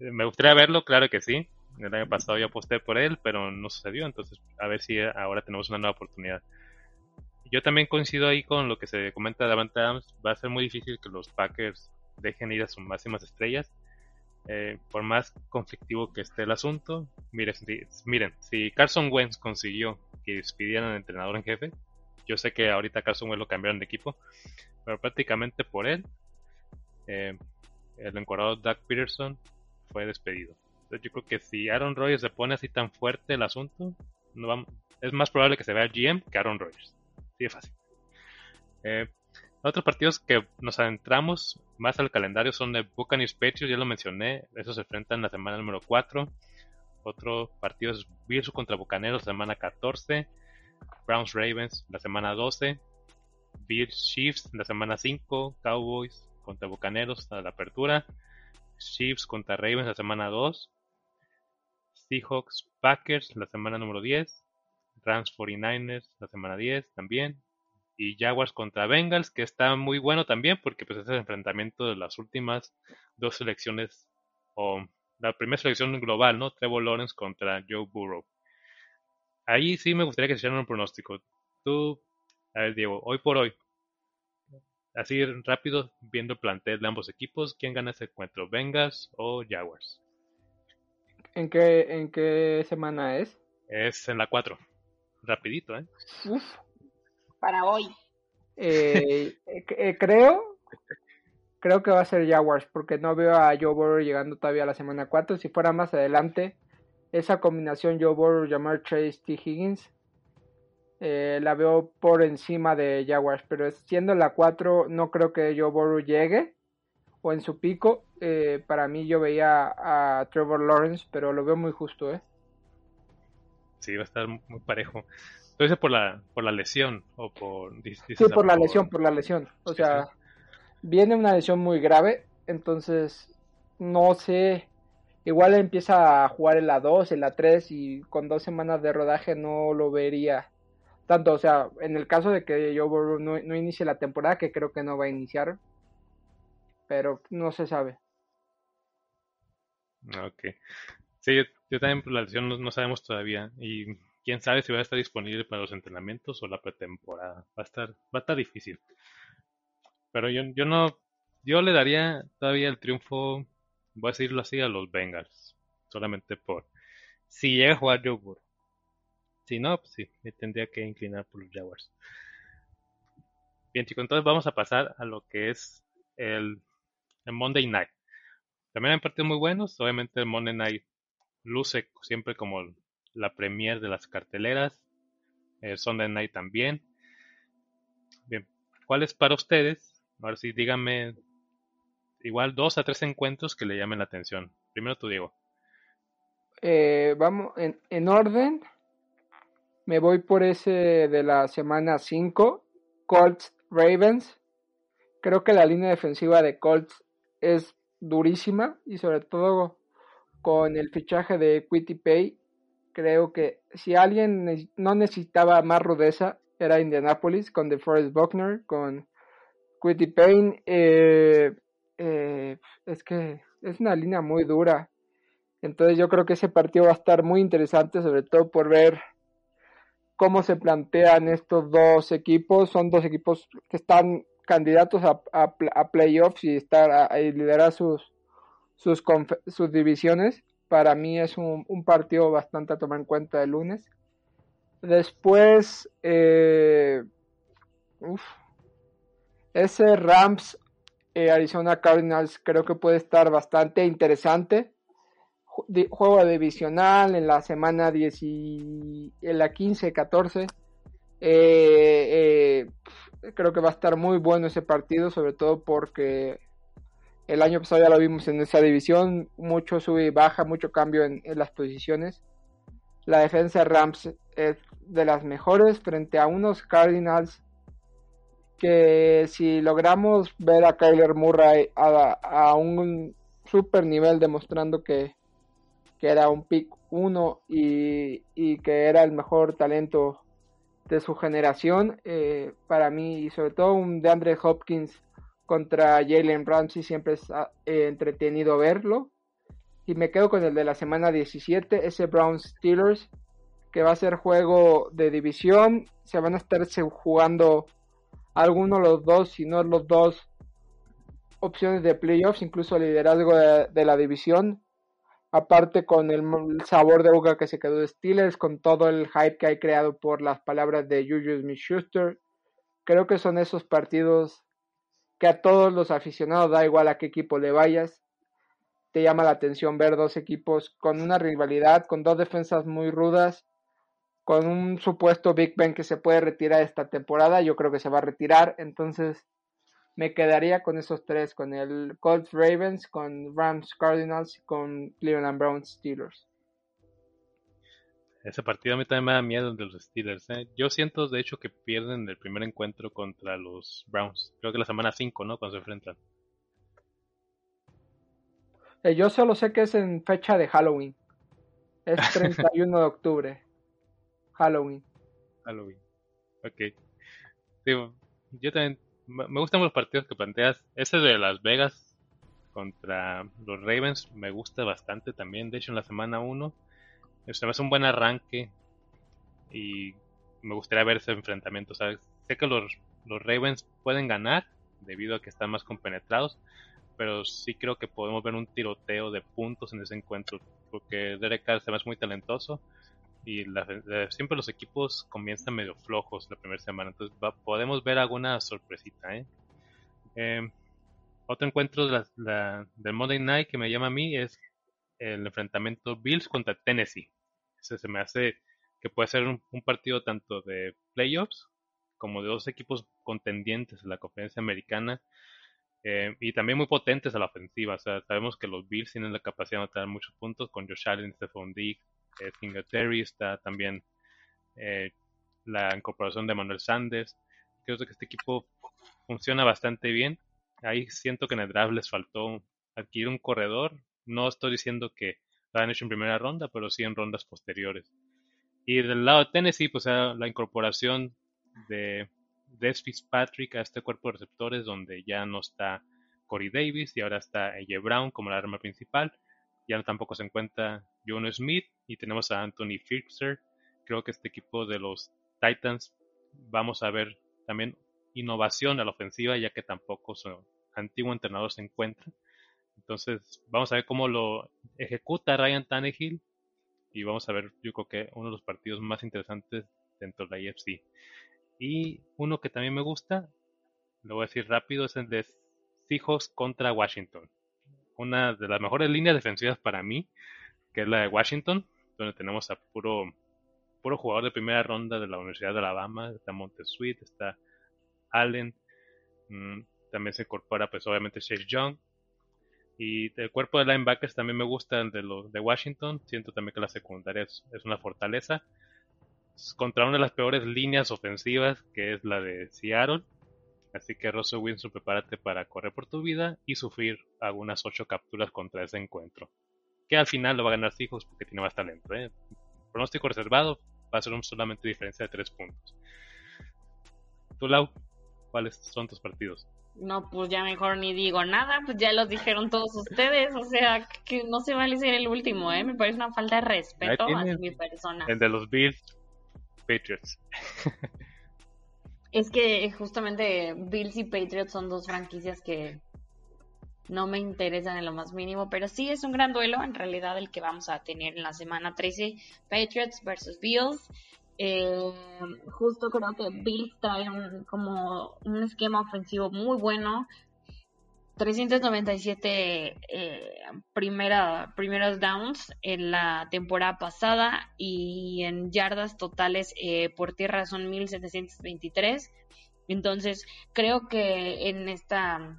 eh, me gustaría verlo, claro que sí. El año pasado yo aposté por él, pero no sucedió, entonces a ver si ahora tenemos una nueva oportunidad. Yo también coincido ahí con lo que se comenta de Davante Adams. Va a ser muy difícil que los Packers dejen ir a sus máximas estrellas. Eh, por más conflictivo que esté el asunto, miren, miren, si Carson Wentz consiguió que despidieran al entrenador en jefe. Yo sé que ahorita Carson Wentz lo cambiaron de equipo, pero prácticamente por él, eh, el encuadrado Doug Peterson fue despedido. Entonces yo creo que si Aaron Rodgers se pone así tan fuerte el asunto, es más probable que se vea GM que Aaron Rodgers. Así de fácil. Eh, otros partidos que nos adentramos más al calendario son de Buccaneers Patriots, ya lo mencioné, esos se enfrentan la semana número 4. Otro partido es Bills contra Bucaneros, semana 14. Browns Ravens, la semana 12. Bills Chiefs, la semana 5. Cowboys contra Bucaneros, a la apertura. Chiefs contra Ravens, la semana 2. Seahawks Packers, la semana número 10. Rams 49ers, la semana 10 también. Y Jaguars contra Bengals, que está muy bueno también porque pues es el enfrentamiento de las últimas dos selecciones o la primera selección global, ¿no? Trevor Lawrence contra Joe Burrow. Ahí sí me gustaría que se hicieran un pronóstico. Tú, a ver, Diego, hoy por hoy, así rápido, viendo el plantel de ambos equipos, ¿quién gana ese encuentro? ¿Vengas o Jaguars? ¿En qué, ¿En qué semana es? Es en la 4. Rapidito, ¿eh? Uf. Para hoy. Eh, eh, creo creo que va a ser Jaguars, porque no veo a Joe Burrow llegando todavía a la semana 4. Si fuera más adelante, esa combinación Joe Burrow, llamar Chase T. Higgins, eh, la veo por encima de Jaguars, pero siendo la 4, no creo que Joe Burrow llegue o en su pico. Eh, para mí, yo veía a Trevor Lawrence, pero lo veo muy justo, ¿eh? Sí, va a estar muy parejo. Entonces, por la, por la lesión o por. Sí, por la lesión, por la lesión. O sea viene una lesión muy grave, entonces no sé, igual empieza a jugar en la 2, en la 3 y con dos semanas de rodaje no lo vería tanto, o sea, en el caso de que yo no, no inicie la temporada, que creo que no va a iniciar, pero no se sabe. Ok. Sí, yo, también por la lesión no, sabemos todavía y quién sabe si va a estar disponible para los entrenamientos o la pretemporada. Va a estar, va a estar difícil. Pero yo, yo no, yo le daría todavía el triunfo, voy a decirlo así, a los Bengals. Solamente por, si llega a jugar Joe Burrow. Si no, pues sí, me tendría que inclinar por los Jaguars. Bien, chicos, entonces vamos a pasar a lo que es el, el Monday Night. También hay partidos muy buenos. Obviamente el Monday Night luce siempre como la premier de las carteleras. El Sunday Night también. Bien, ¿cuál es para ustedes Ahora sí, díganme igual dos a tres encuentros que le llamen la atención. Primero tú, Diego. Eh, vamos en, en orden. Me voy por ese de la semana 5, Colts Ravens. Creo que la línea defensiva de Colts es durísima y sobre todo con el fichaje de Quitty Pay, creo que si alguien no necesitaba más rudeza era Indianapolis con DeForest Buckner, con Quitty Payne. Eh, eh, es que es una línea muy dura. Entonces yo creo que ese partido va a estar muy interesante, sobre todo por ver cómo se plantean estos dos equipos. Son dos equipos que están candidatos a, a, playoffs y estar a, liderar sus, divisiones. Para mí es un, un, partido bastante a tomar en cuenta el lunes. Después, eh, ese Rams eh, Arizona Cardinals creo que puede estar bastante interesante. Juego divisional en la semana 10 y en la 15-14. Eh, creo que va a estar muy bueno ese partido, sobre todo porque el año pasado ya lo vimos en esa división, mucho sube y baja, mucho cambio en, las posiciones. La defensa de Rams es de las mejores frente a unos Cardinals que si logramos ver a Kyler Murray a, un super nivel demostrando que, que era un pick 1 y, y que era el mejor talento de su generación. Eh, para mí, y sobre todo un de Andre Hopkins contra Jalen Ramsey, siempre es ah, eh, entretenido verlo. Y me quedo con el de la semana 17, ese Browns Steelers, que va a ser juego de división. Se van a estar jugando algunos de los dos, si no los dos opciones de playoffs, incluso liderazgo de la división aparte con el sabor de boca que se quedó de Steelers, con todo el hype que hay creado por las palabras de Juju Smith-Schuster, creo que son esos partidos que a todos los aficionados, da igual a qué equipo le vayas, te llama la atención ver dos equipos con una rivalidad, con dos defensas muy rudas, con un supuesto Big Ben que se puede retirar esta temporada, yo creo que se va a retirar, entonces me quedaría con esos tres, con el Colts Ravens, con Rams Cardinals y con Cleveland Browns Steelers. Ese partido a mí también me da miedo de los Steelers. ¿eh? Yo siento de hecho que pierden el primer encuentro contra los Browns. Creo que la semana 5, ¿no? Cuando se enfrentan. Eh, yo solo sé que es en fecha de Halloween. Es 31 de octubre. Halloween. Halloween. Ok. yo también me gustan los partidos que planteas. Ese de Las Vegas contra los Ravens me gusta bastante también. De hecho, en la semana 1 se me hace un buen arranque y me gustaría ver ese enfrentamiento. Sé que los, los Ravens pueden ganar debido a que están más compenetrados, pero sí creo que podemos ver un tiroteo de puntos en ese encuentro porque Derek Carr se me hace muy talentoso y siempre los equipos comienzan medio flojos la primera semana, entonces podemos ver alguna sorpresita. ¿eh? Em, otro encuentro de la, del Monday Night que me llama a mí es el enfrentamiento Bills contra Tennessee. Se me hace que puede ser un, partido tanto de playoffs como de dos equipos contendientes en la conferencia americana em, y también muy potentes a la ofensiva. O sea, sabemos que los Bills tienen la capacidad de anotar muchos puntos con Josh Allen, Stephon Diggs, eh, está también eh, la incorporación de Manuel Sanders. Creo que este equipo funciona bastante bien. Ahí siento que en el draft les faltó adquirir un corredor. No estoy diciendo que lo han hecho en primera ronda, pero sí en rondas posteriores. Y del lado de Tennessee, pues la incorporación de Des Fitzpatrick a este cuerpo de receptores, donde ya no está Corey Davis y ahora está AJ Brown como la arma principal. Ya tampoco se encuentra John Smith y tenemos a Anthony Firkser. Creo que este equipo de los Titans vamos a ver también innovación a la ofensiva, ya que tampoco su antiguo entrenador se encuentra. Entonces, vamos a ver cómo lo ejecuta Ryan Tannehill y vamos a ver, yo creo que uno de los partidos más interesantes dentro de la IFC. Y uno que también me gusta, lo voy a decir rápido, es el de Seahawks contra Washington una de las mejores líneas defensivas para mí, que es la de Washington, donde tenemos a puro, puro jugador de primera ronda de la Universidad de Alabama, está Montesuit, está Allen, mm, también se incorpora pues obviamente Chase Young, Y el cuerpo de linebackers también me gusta el de, los de Washington. Siento también que la secundaria es, una fortaleza. Contra una de las peores líneas ofensivas, que es la de Seattle. Así que Russell Wilson, prepárate para correr por tu vida y sufrir algunas ocho capturas contra ese encuentro. Que al final lo va a ganar Seahawks porque tiene más talento. ¿eh? Pronóstico reservado, va a ser un solamente diferencia de tres puntos. ¿Tú, Lau? ¿Cuáles son tus partidos? No, pues ya mejor ni digo nada, pues ya los dijeron todos ustedes, o sea, que no se vale ser el último, ¿eh? Me parece una falta de respeto a mi persona. El de los Bills Patriots. es que justamente Bills y Patriots son dos franquicias que no me interesan en lo más mínimo, pero sí es un gran duelo en realidad el que vamos a tener en la semana 13, Patriots versus Bills. Eh, justo creo que Bills trae un, como un esquema ofensivo muy bueno. 397 eh, primera, primeros downs en la temporada pasada y en yardas totales eh, por tierra son 1723. Entonces creo que en esta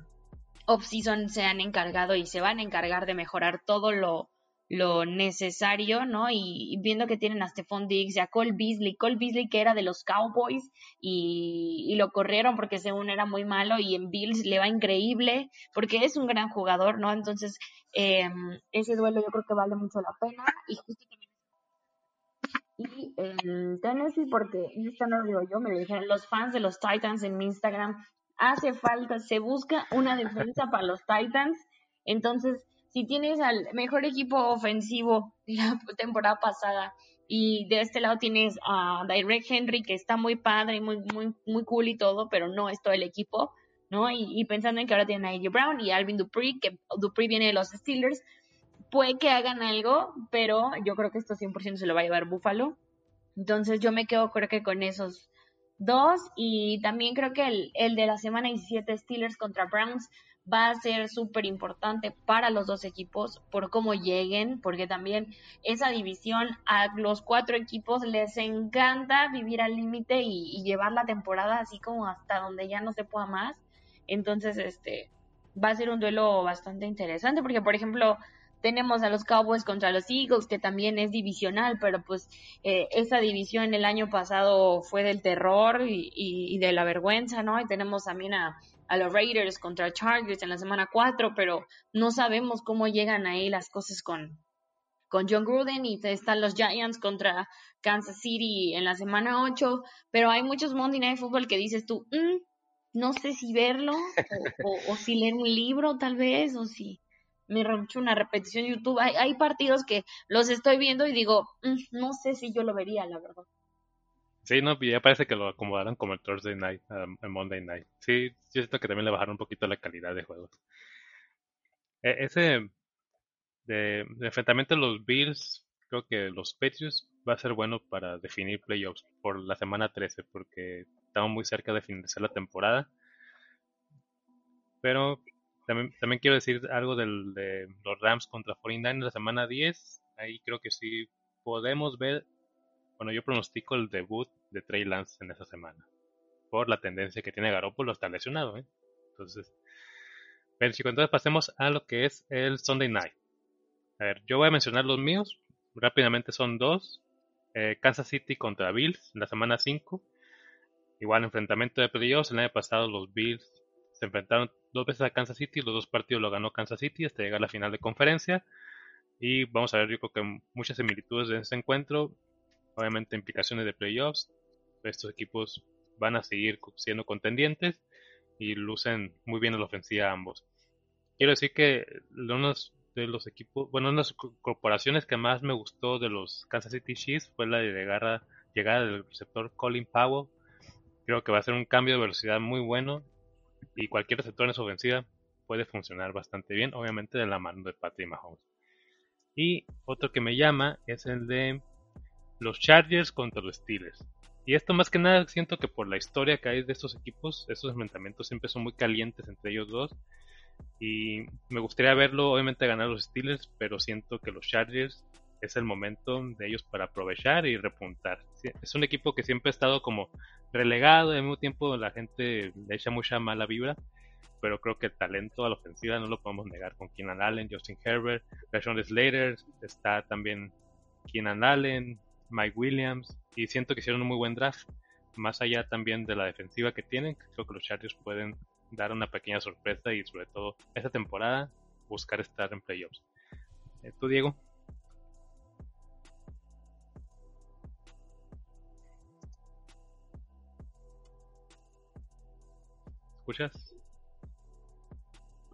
off-season se han encargado y se van a encargar de mejorar todo lo, lo necesario, ¿no? Y, viendo que tienen a Stephon Diggs y a Cole Beasley, Cole Beasley que era de los Cowboys y, lo corrieron porque según era muy malo y en Bills le va increíble porque es un gran jugador, ¿no? Entonces, em, ese duelo yo creo que vale mucho la pena y justo y en Tennessee, porque esto no lo digo yo, me lo dijeron los fans de los Titans en mi Instagram, hace falta, se busca una defensa para los Titans, entonces si tienes al mejor equipo ofensivo de la temporada pasada y de este lado tienes a Direct Henry que está muy padre y muy, muy, muy cool y todo, pero no es todo el equipo, ¿no? Y, pensando en que ahora tienen a AJ Brown y Alvin Dupree, que Dupree viene de los Steelers, puede que hagan algo, pero yo creo que esto 100% se lo va a llevar Buffalo. Entonces yo me quedo creo que con esos dos y también creo que el, el de la semana 17 Steelers contra Browns va a ser súper importante para los dos equipos por cómo lleguen, porque también esa división a los cuatro equipos les encanta vivir al límite y, llevar la temporada así como hasta donde ya no se pueda más. Entonces, este va a ser un duelo bastante interesante, porque por ejemplo, tenemos a los Cowboys contra los Eagles, que también es divisional, pero pues eh, esa división el año pasado fue del terror y, y, de la vergüenza, ¿no? Y tenemos también a, a los Raiders contra Chargers en la semana 4, pero no sabemos cómo llegan ahí las cosas con, con John Gruden y están los Giants contra Kansas City en la semana 8, pero hay muchos Monday Night Football que dices tú, mm, no sé si verlo o, si leer un libro tal vez o si me hecho una repetición YouTube. Hay, hay partidos que los estoy viendo y digo, mm, no sé si yo lo vería, la verdad. Sí, no, ya parece que lo acomodaron como el Thursday Night, um, el Monday Night. Sí, yo siento que también le bajaron un poquito la calidad de juegos. E, ese de, enfrentamiento a los Bills, creo que los Patriots va a ser bueno para definir playoffs por la semana 13, porque estamos muy cerca de finalizar la temporada. Pero también, también quiero decir algo del, de los Rams contra 49 en la semana 10. Ahí creo que sí podemos ver bueno, yo pronostico el debut de Trey Lance en esa semana. Por la tendencia que tiene Garoppolo, está lesionado, ¿eh? Entonces, pero chicos, entonces pasemos a lo que es el Sunday Night. A ver, yo voy a mencionar los míos. Rápidamente son dos. Eh, Kansas City contra Bills en la semana 5. Igual enfrentamiento de playoffs. El año pasado los Bills se enfrentaron dos veces a Kansas City. Los dos partidos lo ganó Kansas City hasta llegar a la final de conferencia. Y vamos a ver, yo creo que muchas similitudes de ese encuentro obviamente implicaciones de playoffs. Estos equipos van a seguir siendo contendientes y lucen muy bien en la ofensiva ambos. Quiero decir que uno de los equipos, bueno, una de las corporaciones que más me gustó de los Kansas City Chiefs fue la de llegada, llegada del receptor Colin Powell. Creo que va a ser un cambio de velocidad muy bueno y cualquier receptor en su ofensiva puede funcionar bastante bien, obviamente de la mano de Patrick Mahomes. Y otro que me llama es el de los Chargers contra los Steelers. Y esto más que nada siento que por la historia que hay de estos equipos, estos enfrentamientos siempre son muy calientes entre ellos dos. Y me gustaría verlo, obviamente, ganar los Steelers, pero siento que los Chargers es el momento de ellos para aprovechar y repuntar. Es un equipo que siempre ha estado como relegado, y al mismo tiempo la gente le echa mucha mala vibra. pero creo que el talento a la ofensiva no lo podemos negar con Keenan Allen, Justin Herbert, Rashawn Slater, está también Keenan Allen, Mike Williams, y siento que hicieron un muy buen draft. Más allá también de la defensiva que tienen, creo que los Chargers pueden dar una pequeña sorpresa y sobre todo esta temporada buscar estar en playoffs. Eh, ¿Tú, Diego? ¿Escuchas?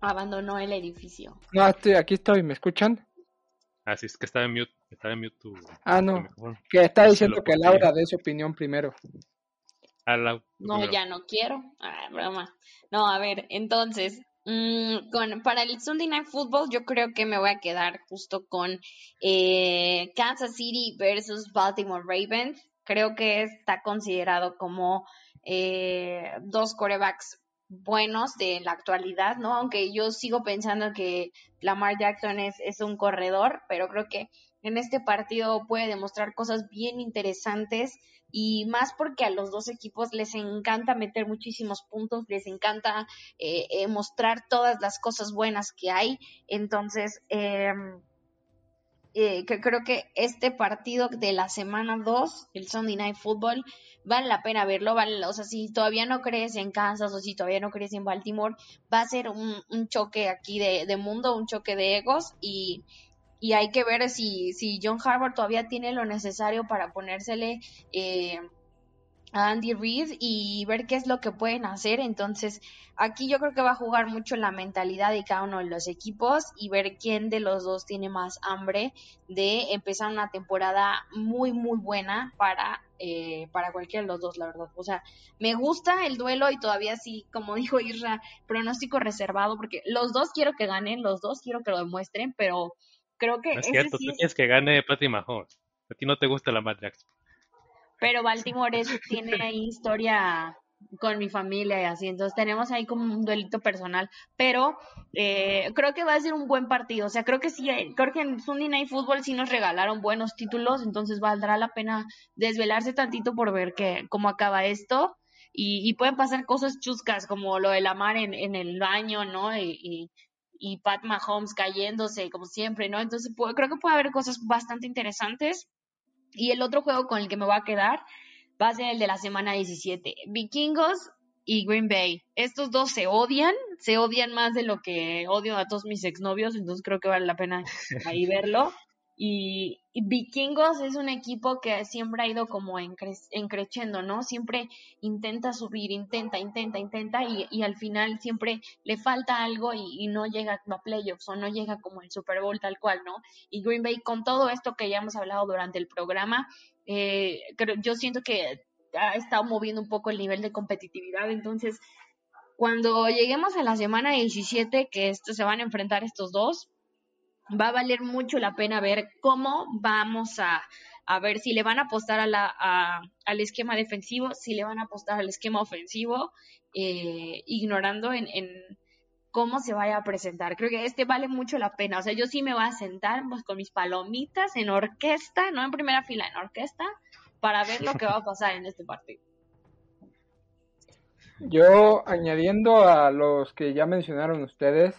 Abandonó el edificio. No, estoy, aquí estoy, ¿me escuchan? Ah, sí, es que estaba en mute, estaba en mute tu, Ah, no, micrófono. que está diciendo que. Laura dé su opinión primero. Ah, No, primero. ya no quiero. Ah, broma. No, a ver, entonces, mm, con, para el Sunday Night Football yo creo que me voy a quedar justo con eh, Kansas City versus Baltimore Ravens. Creo que está considerado como eh, dos corebacks buenos de la actualidad, ¿no? Aunque yo sigo pensando que Lamar Jackson es, es un corredor, pero creo que en este partido puede demostrar cosas bien interesantes y más porque a los dos equipos les encanta meter muchísimos puntos, les encanta eh, eh, mostrar todas las cosas buenas que hay. Entonces, eh, eh, que creo que este partido de la semana 2, el Sunday Night Football, vale la pena verlo. Vale, o sea, si todavía no crees en Kansas o si todavía no crees en Baltimore, va a ser un, un choque aquí de, de mundo, un choque de egos y y hay que ver si, si John Harbaugh todavía tiene lo necesario para ponérsele eh, a Andy Reid y ver qué es lo que pueden hacer. Entonces, aquí yo creo que va a jugar mucho la mentalidad de cada uno de los equipos y ver quién de los dos tiene más hambre de empezar una temporada muy, muy buena para, eh, para cualquiera de los dos, la verdad. O sea, me gusta el duelo y todavía sí, como dijo Isra, pronóstico reservado, porque los dos quiero que ganen, los dos quiero que lo demuestren, pero creo que No es cierto, sí tú es- quieres que gane Patty Mahomes. A ti no te gusta la Matt Jackson. pero Baltimore es- tiene ahí historia con mi familia y así, entonces tenemos ahí como un duelito personal, pero eh, creo que va a ser un buen partido, o sea, creo que sí, creo que en Sunday Night Football sí nos regalaron buenos títulos, entonces valdrá la pena desvelarse tantito por ver que, cómo acaba esto, y, y pueden pasar cosas chuscas como lo de la mar en, en el baño, ¿no? Y, y, y Pat Mahomes cayéndose, como siempre, ¿no? Entonces creo que puede haber cosas bastante interesantes. Y el otro juego con el que me voy a quedar va a ser el de la semana 17. Vikingos y Green Bay. Estos dos se odian, se odian más de lo que odio a todos mis exnovios, entonces creo que vale la pena ahí verlo. Y, Vikingos es un equipo que siempre ha ido como ¿no? Siempre intenta subir, intenta, intenta, intenta y, y al final siempre le falta algo y, y no llega a playoffs o no llega como el Super Bowl tal cual, ¿no? Y Green Bay con todo esto que ya hemos hablado durante el programa, eh, creo, yo siento que ha estado moviendo un poco el nivel de competitividad, entonces cuando lleguemos a la semana 17 que esto, se van a enfrentar estos dos, va a valer mucho la pena ver cómo vamos a, a ver si le van a apostar a la, a- al esquema defensivo, si le van a apostar al esquema ofensivo, eh, ignorando en, en cómo se vaya a presentar. Creo que este vale mucho la pena. O sea, yo sí me voy a sentar pues, con mis palomitas en orquesta, no en primera fila, en orquesta, para ver lo que va a pasar en este partido. Yo, añadiendo a los que ya mencionaron ustedes,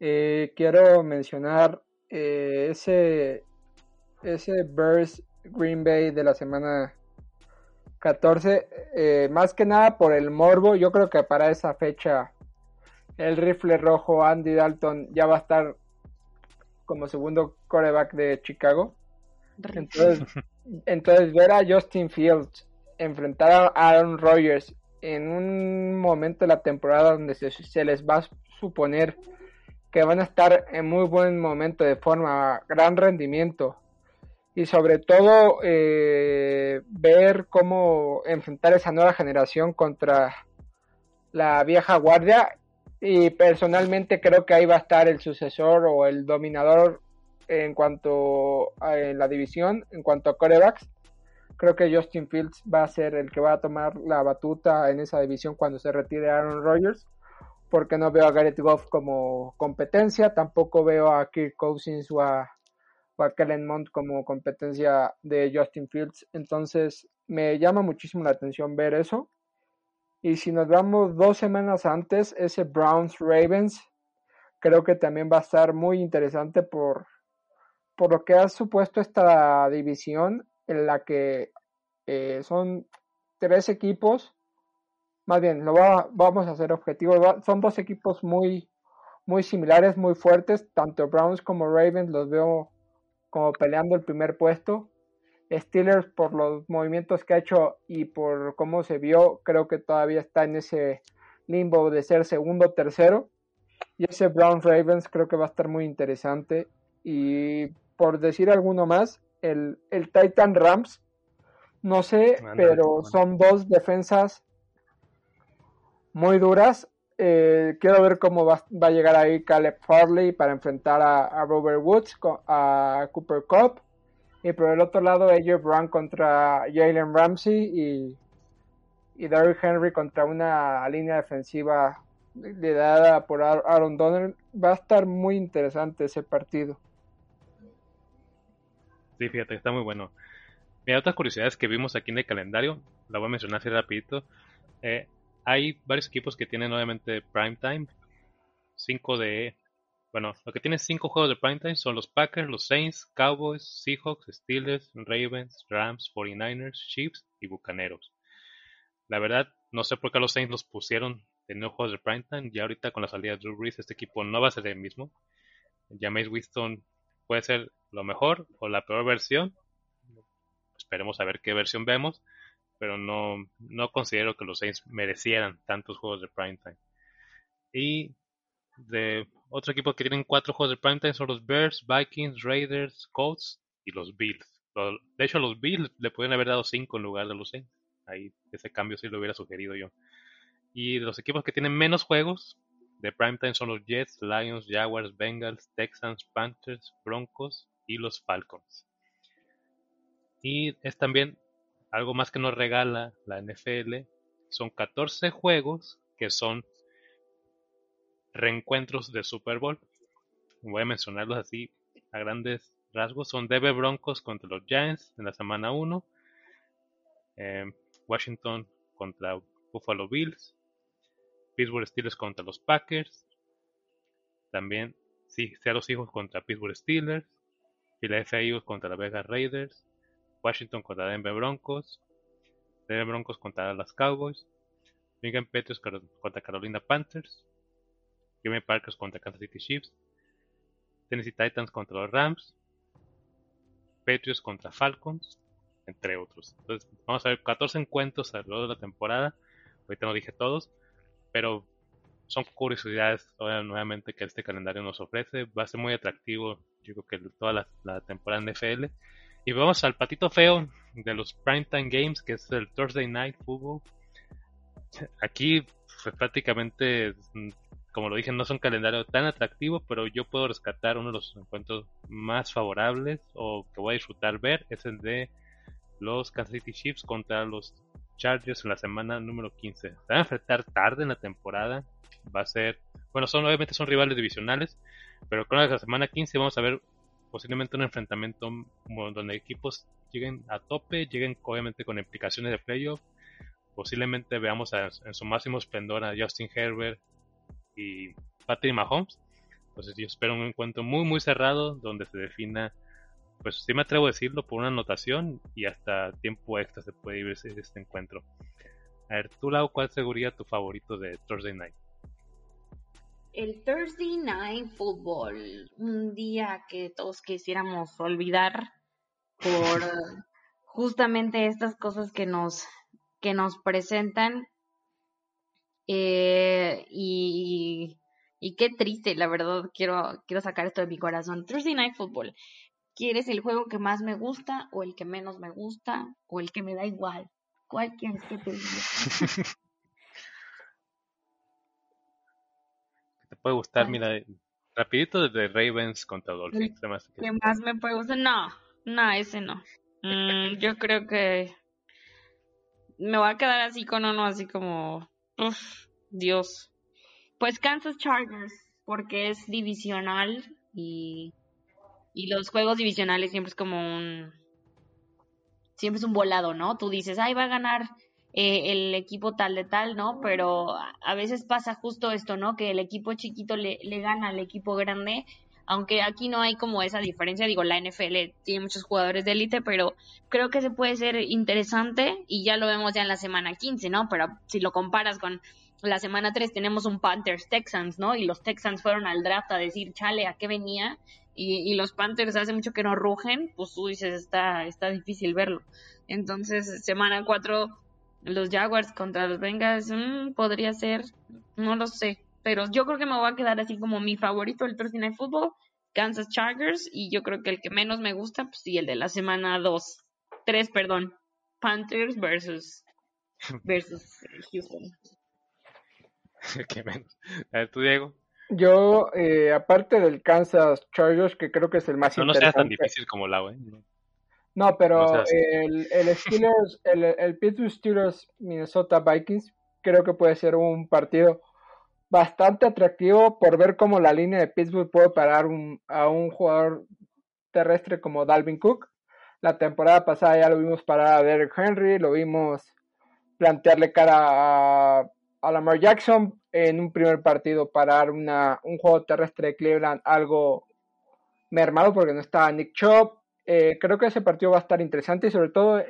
eh, quiero mencionar eh, ese, ese Bears Green Bay de la semana 14, eh, más que nada por el morbo, yo creo que para esa fecha el rifle rojo Andy Dalton ya va a estar como segundo coreback de Chicago. Entonces, entonces ver a Justin Fields enfrentar a Aaron Rodgers en un momento de la temporada donde se, se les va a suponer que van a estar en muy buen momento de forma, gran rendimiento. Y sobre todo eh, ver cómo enfrentar esa nueva generación contra la vieja guardia. Y personalmente creo que ahí va a estar el sucesor o el dominador en cuanto a la división, en cuanto a corebacks. Creo que Justin Fields va a ser el que va a tomar la batuta en esa división cuando se retire Aaron Rodgers, porque no veo a Garrett Goff como competencia, tampoco veo a Kirk Cousins o a, a Kellen Mond como competencia de Justin Fields. Entonces me llama muchísimo la atención ver eso. Y si nos vamos dos semanas antes, ese Browns Ravens, creo que también va a estar muy interesante por, por lo que ha supuesto esta división en la que eh, son tres equipos, más bien, lo vamos a hacer objetivo, son dos equipos muy, muy similares, muy fuertes, tanto Browns como Ravens los veo como peleando el primer puesto. Steelers por los movimientos que ha hecho y por cómo se vio, creo que todavía está en ese limbo de ser segundo o tercero. Y ese Browns Ravens creo que va a estar muy interesante. Y por decir alguno más, el, el Titan Rams, no sé, pero son dos defensas muy duras. Eh, quiero ver cómo va, a llegar ahí Caleb Farley para enfrentar a, Robert Woods, a Cooper Cup. Y por el otro lado, AJ Brown contra Jalen Ramsey y, y Henry contra una línea defensiva liderada por Aaron Donald. Va a estar muy interesante ese partido. Sí, fíjate, está muy bueno. Mira, otras curiosidades que vimos aquí en el calendario, la voy a mencionar así rapidito. Eh, hay varios equipos que tienen obviamente prime time. Cinco de... Bueno, lo que tienen cinco juegos de prime time son los Packers, los Saints, Cowboys, Seahawks, Steelers, Ravens, Rams, 49ers, Chiefs y Bucaneros. La verdad, no sé por qué los Saints los pusieron teniendo juegos de prime time. Ya ahorita con la salida de Drew Brees, este equipo no va a ser el mismo. James Winston puede ser lo mejor o la peor versión. Esperemos a ver qué versión vemos, pero no, no considero que los Saints merecieran tantos juegos de primetime. Y de otro equipo que tienen cuatro juegos de primetime son los Bears, Vikings, Raiders, Colts y los Bills. De hecho, los Bills le pueden haber dado cinco en lugar de los Saints. Ahí ese cambio sí lo hubiera sugerido yo. Y los equipos que tienen menos juegos de primetime son los Jets, Lions, Jaguars, Bengals, Texans, Panthers, Broncos y los Falcons. Y es también algo más que nos regala la NFL. Son 14 juegos que son reencuentros de Super Bowl. Voy a mencionarlos así a grandes rasgos. Son Denver Broncos contra los Giants en la semana 1. Eh, Washington contra Buffalo Bills. Pittsburgh Steelers contra los Packers. También Seattle Hijos contra Pittsburgh Steelers. Philadelphia Eagles contra la Vegas Raiders. Washington contra Denver Broncos. Denver Broncos contra las Cowboys. New England contra Carolina Panthers. Green Parkers contra Kansas City Chiefs. Tennessee Titans contra los Rams. Patriots contra Falcons. Entre otros. Entonces, vamos a ver 14 encuentros a lo largo de la temporada. Ahorita no dije todos pero son curiosidades nuevamente que este calendario nos ofrece. Va a ser muy atractivo, yo creo que toda la, temporada en NFL. Y vamos al patito feo de los Primetime Games, que es el Thursday Night Football. Aquí pues, prácticamente, como lo dije, no es un calendario tan atractivo, pero yo puedo rescatar uno de los encuentros más favorables o que voy a disfrutar ver, es el de los Kansas City Chiefs contra los Chargers en la semana número 15. Se van a enfrentar tarde en la temporada. Va a ser, bueno, son obviamente son rivales divisionales, pero con la semana 15 vamos a ver posiblemente un enfrentamiento donde equipos lleguen a tope, lleguen obviamente con implicaciones de playoff. Posiblemente veamos en su máximo esplendor a Justin Herbert y Patrick Mahomes. Entonces yo espero un encuentro muy muy cerrado donde se defina pues sí me atrevo a decirlo por una anotación y hasta tiempo extra se puede ir este encuentro. A ver, tú, Lau, ¿cuál sería tu favorito de Thursday Night? El Thursday Night Football, un día que todos quisiéramos olvidar por justamente estas cosas que nos, que nos presentan. Eh, y, y qué triste, la verdad, quiero, quiero sacar esto de mi corazón. Thursday Night Football ¿Quieres el juego que más me gusta o el que menos me gusta o el que me da igual? ¿Cuál quieres que te diga? puede gustar, mira, rapidito desde Ravens contra Dolphins. ¿Qué más me puede gustar? No, no, ese no. Mm, yo creo que me voy a quedar así con uno así como, uff, Dios. Pues Kansas Chargers, porque es divisional y y los juegos divisionales siempre es como un. Siempre es un volado, ¿no? Tú dices, ay, va a ganar eh, el equipo tal de tal, ¿no? Pero a veces pasa justo esto, ¿no? Que el equipo chiquito le, le gana al equipo grande aunque aquí no hay como esa diferencia, digo, la NFL tiene muchos jugadores de élite, pero creo que se puede ser interesante y ya lo vemos ya en la semana 15, ¿no? Pero si lo comparas con la semana 3 tenemos un Panthers Texans, ¿no? Y los Texans fueron al draft a decir, chale, ¿a qué venía? Y, los Panthers hace mucho que no rugen, pues tú dices, está, está difícil verlo. Entonces, semana 4, los Jaguars contra los Bengals, mm, podría ser, no lo sé. Pero yo creo que me voy a quedar así como mi favorito del Thursday Night Football, Kansas Chargers, y yo creo que el que menos me gusta, pues sí, el de la semana 2, 3, perdón, Panthers versus, versus Houston. ¿Qué menos? A ver, tú, Diego. Yo, eh, aparte del Kansas Chargers, que creo que es el más no, interesante. No sea tan difícil como la ¿eh? No, pero el, el Steelers, el, el Pittsburgh Steelers Minnesota Vikings, creo que puede ser un partido bastante atractivo por ver cómo la línea de Pittsburgh puede parar a un jugador terrestre como Dalvin Cook. La temporada pasada ya lo vimos parar a Derek Henry, lo vimos plantearle cara a, a Lamar Jackson en un primer partido parar una, un juego terrestre de Cleveland algo mermado porque no estaba Nick Chubb. Eh, creo que ese partido va a estar interesante y sobre todo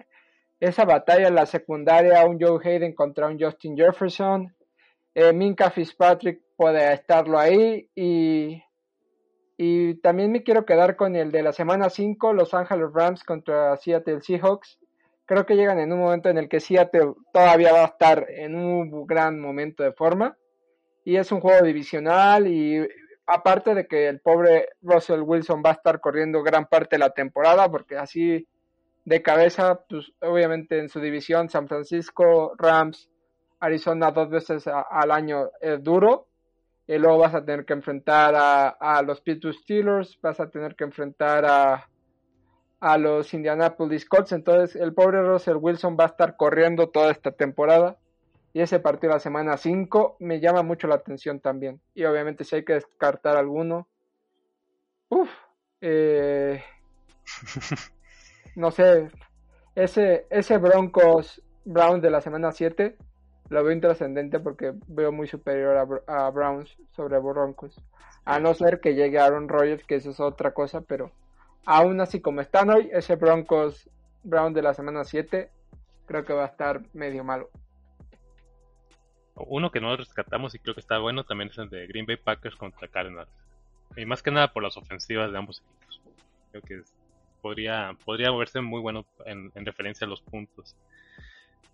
esa batalla en la secundaria, un Joe Hayden contra un Justin Jefferson eh, Minka Fitzpatrick puede estarlo ahí y, y también me quiero quedar con el de la semana 5, Los Angeles Rams contra Seattle Seahawks. Creo que llegan en un momento en el que Seattle todavía va a estar en un gran momento de forma y es un juego divisional y aparte de que el pobre Russell Wilson va a estar corriendo gran parte de la temporada porque así de cabeza, pues obviamente en su división San Francisco, Rams, Arizona dos veces al año es duro. Y luego vas a tener que enfrentar a, los Pittsburgh Steelers, vas a tener que enfrentar a, a los Indianapolis Colts. Entonces el pobre Russell Wilson va a estar corriendo toda esta temporada. Y ese partido la semana 5 me llama mucho la atención también. Y obviamente si hay que descartar alguno. Uf. Eh, no sé. Ese, ese Broncos Brown de la semana 7 lo veo intrascendente porque veo muy superior a, Browns sobre Broncos. A no ser que llegue Aaron Rodgers, que eso es otra cosa, pero aún así como están hoy, ese Broncos Brown de la semana 7 creo que va a estar medio malo. Uno que no rescatamos y creo que está bueno también es el de Green Bay Packers contra Cardinals. Y más que nada por las ofensivas de ambos equipos. Creo que podría, podría verse muy bueno en, en referencia a los puntos.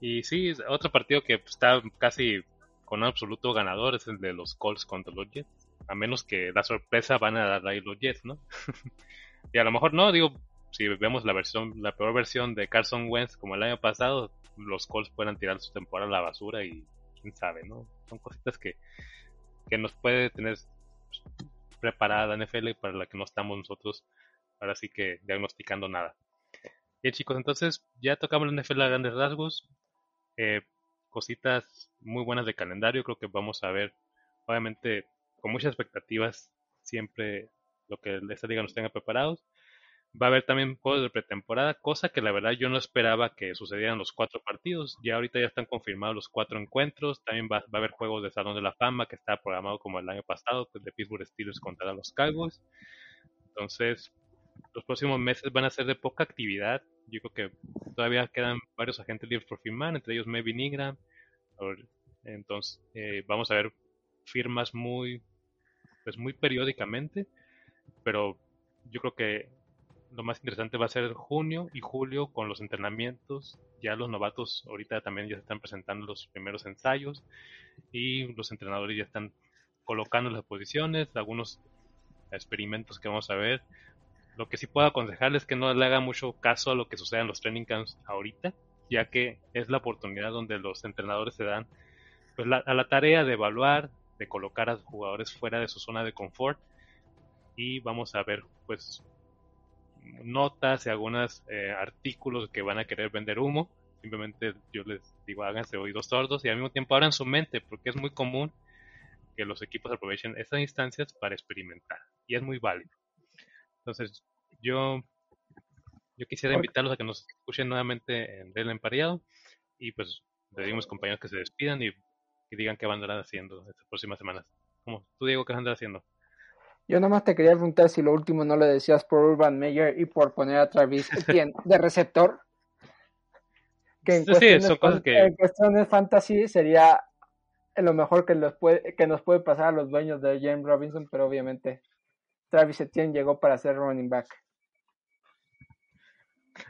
Y sí, otro partido que está casi con un absoluto ganador es el de los Colts contra los Jets. A menos que la sorpresa van a dar ahí los Jets, ¿no? y a lo mejor no, digo, si vemos la versión, la peor versión de Carson Wentz como el año pasado, los Colts puedan tirar su temporada a la basura y quién sabe, ¿no? Son cositas que, que nos puede tener preparada NFL para la que no estamos nosotros ahora sí que diagnosticando nada. Bien chicos, entonces ya tocamos la NFL a grandes rasgos. Eh, cositas muy buenas de calendario. Creo que vamos a ver, obviamente, con muchas expectativas, siempre lo que esta liga nos tenga preparados. Va a haber también juegos de pretemporada, cosa que la verdad yo no esperaba que sucedieran los cuatro partidos. Ya ahorita ya están confirmados los cuatro encuentros. También va, a haber juegos de Salón de la Fama que está programado como el año pasado, pues, de Pittsburgh Steelers contra los Cowboys. Entonces, los próximos meses van a ser de poca actividad. Yo creo que todavía quedan varios agentes libres por firmar, entre ellos Melvin Ingram. Entonces, eh, vamos a ver firmas muy, pues muy periódicamente, pero yo creo que lo más interesante va a ser junio y julio con los entrenamientos. Ya los novatos ahorita también ya se están presentando los primeros ensayos y los entrenadores ya están colocando las posiciones, algunos experimentos que vamos a ver lo que sí puedo aconsejarles es que no le haga mucho caso a lo que sucede en los training camps ahorita, ya que es la oportunidad donde los entrenadores se dan pues, a la tarea de evaluar, de colocar a jugadores fuera de su zona de confort y vamos a ver pues notas y algunos eh, artículos que van a querer vender humo. Simplemente yo les digo háganse oídos sordos y al mismo tiempo abran su mente porque es muy común que los equipos aprovechen estas instancias para experimentar y es muy válido. Entonces, yo, yo quisiera invitarlos a que nos escuchen nuevamente en Del Empareado y pues le digo a mis compañeros que se despidan y, y digan qué van a andar haciendo estas próximas semanas. Como tú, Diego, qué van a andar haciendo. Yo nomás te quería preguntar si lo último no lo decías por Urban Meyer y por poner a Travis Etienne de receptor. Que en, Sí, cuestiones, son cosas que- en cuestiones fantasy sería lo mejor que, los puede, que nos puede pasar a los dueños de James Robinson, pero obviamente Travis Etienne llegó para ser running back.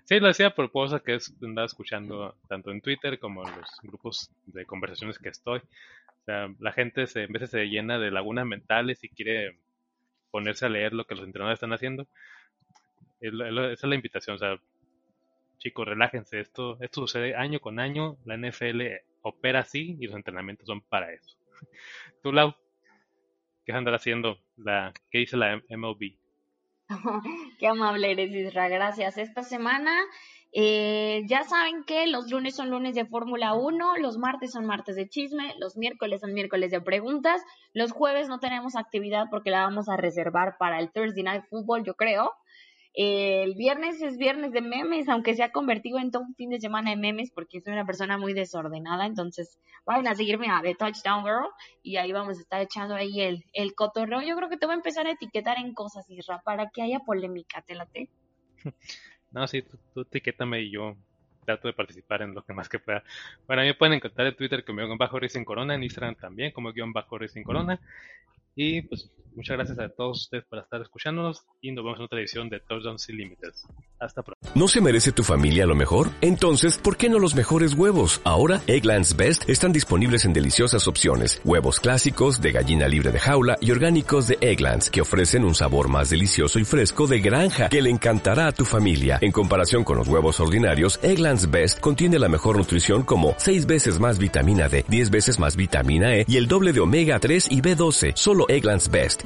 Sí, lo decía por cosas que andaba escuchando tanto en Twitter como en los grupos de conversaciones que estoy. O sea, la gente se, en veces se llena de lagunas mentales y quiere ponerse a leer lo que los entrenadores están haciendo. Esa es la invitación. O sea, chicos, relájense. Esto, esto sucede año con año. La NFL opera así y los entrenamientos son para eso. Tú, Lau, ¿qué andar haciendo? La, ¿Qué dice la MLB? Qué amable eres, Isra. Gracias. Esta semana eh, ya saben que los lunes son lunes de Fórmula 1, los martes son martes de chisme, los miércoles son miércoles de preguntas, los jueves no tenemos actividad porque la vamos a reservar para el Thursday Night Football, yo creo. Eh, el viernes es viernes de memes, aunque se ha convertido en todo un fin de semana de memes porque soy una persona muy desordenada, entonces vayan a seguirme a The Touchdown Girl y ahí vamos a estar echando ahí el, el cotorreo. Yo creo que te voy a empezar a etiquetar en cosas, Isra, para que haya polémica, te late. No, sí, tú, etiquétame y yo trato de participar en lo que más que pueda. Bueno, a mí pueden encontrar en Twitter como guion bajo Racing Corona, en Instagram también como guion bajo Racing Corona. Y pues muchas gracias a todos ustedes por estar escuchándonos y nos vemos en otra edición de Touchdowns Sin Límites. Hasta pronto. ¿No se merece tu familia lo mejor? Entonces, ¿por qué no los mejores huevos? Ahora, Egglands Best están disponibles en deliciosas opciones. Huevos clásicos, de gallina libre de jaula y orgánicos de Egglands, que ofrecen un sabor más delicioso y fresco de granja que le encantará a tu familia. En comparación con los huevos ordinarios, Egglands Best contiene la mejor nutrición como 6 veces más vitamina D, 10 veces más vitamina E y el doble de omega 3 y B12. Solo Egglands Best.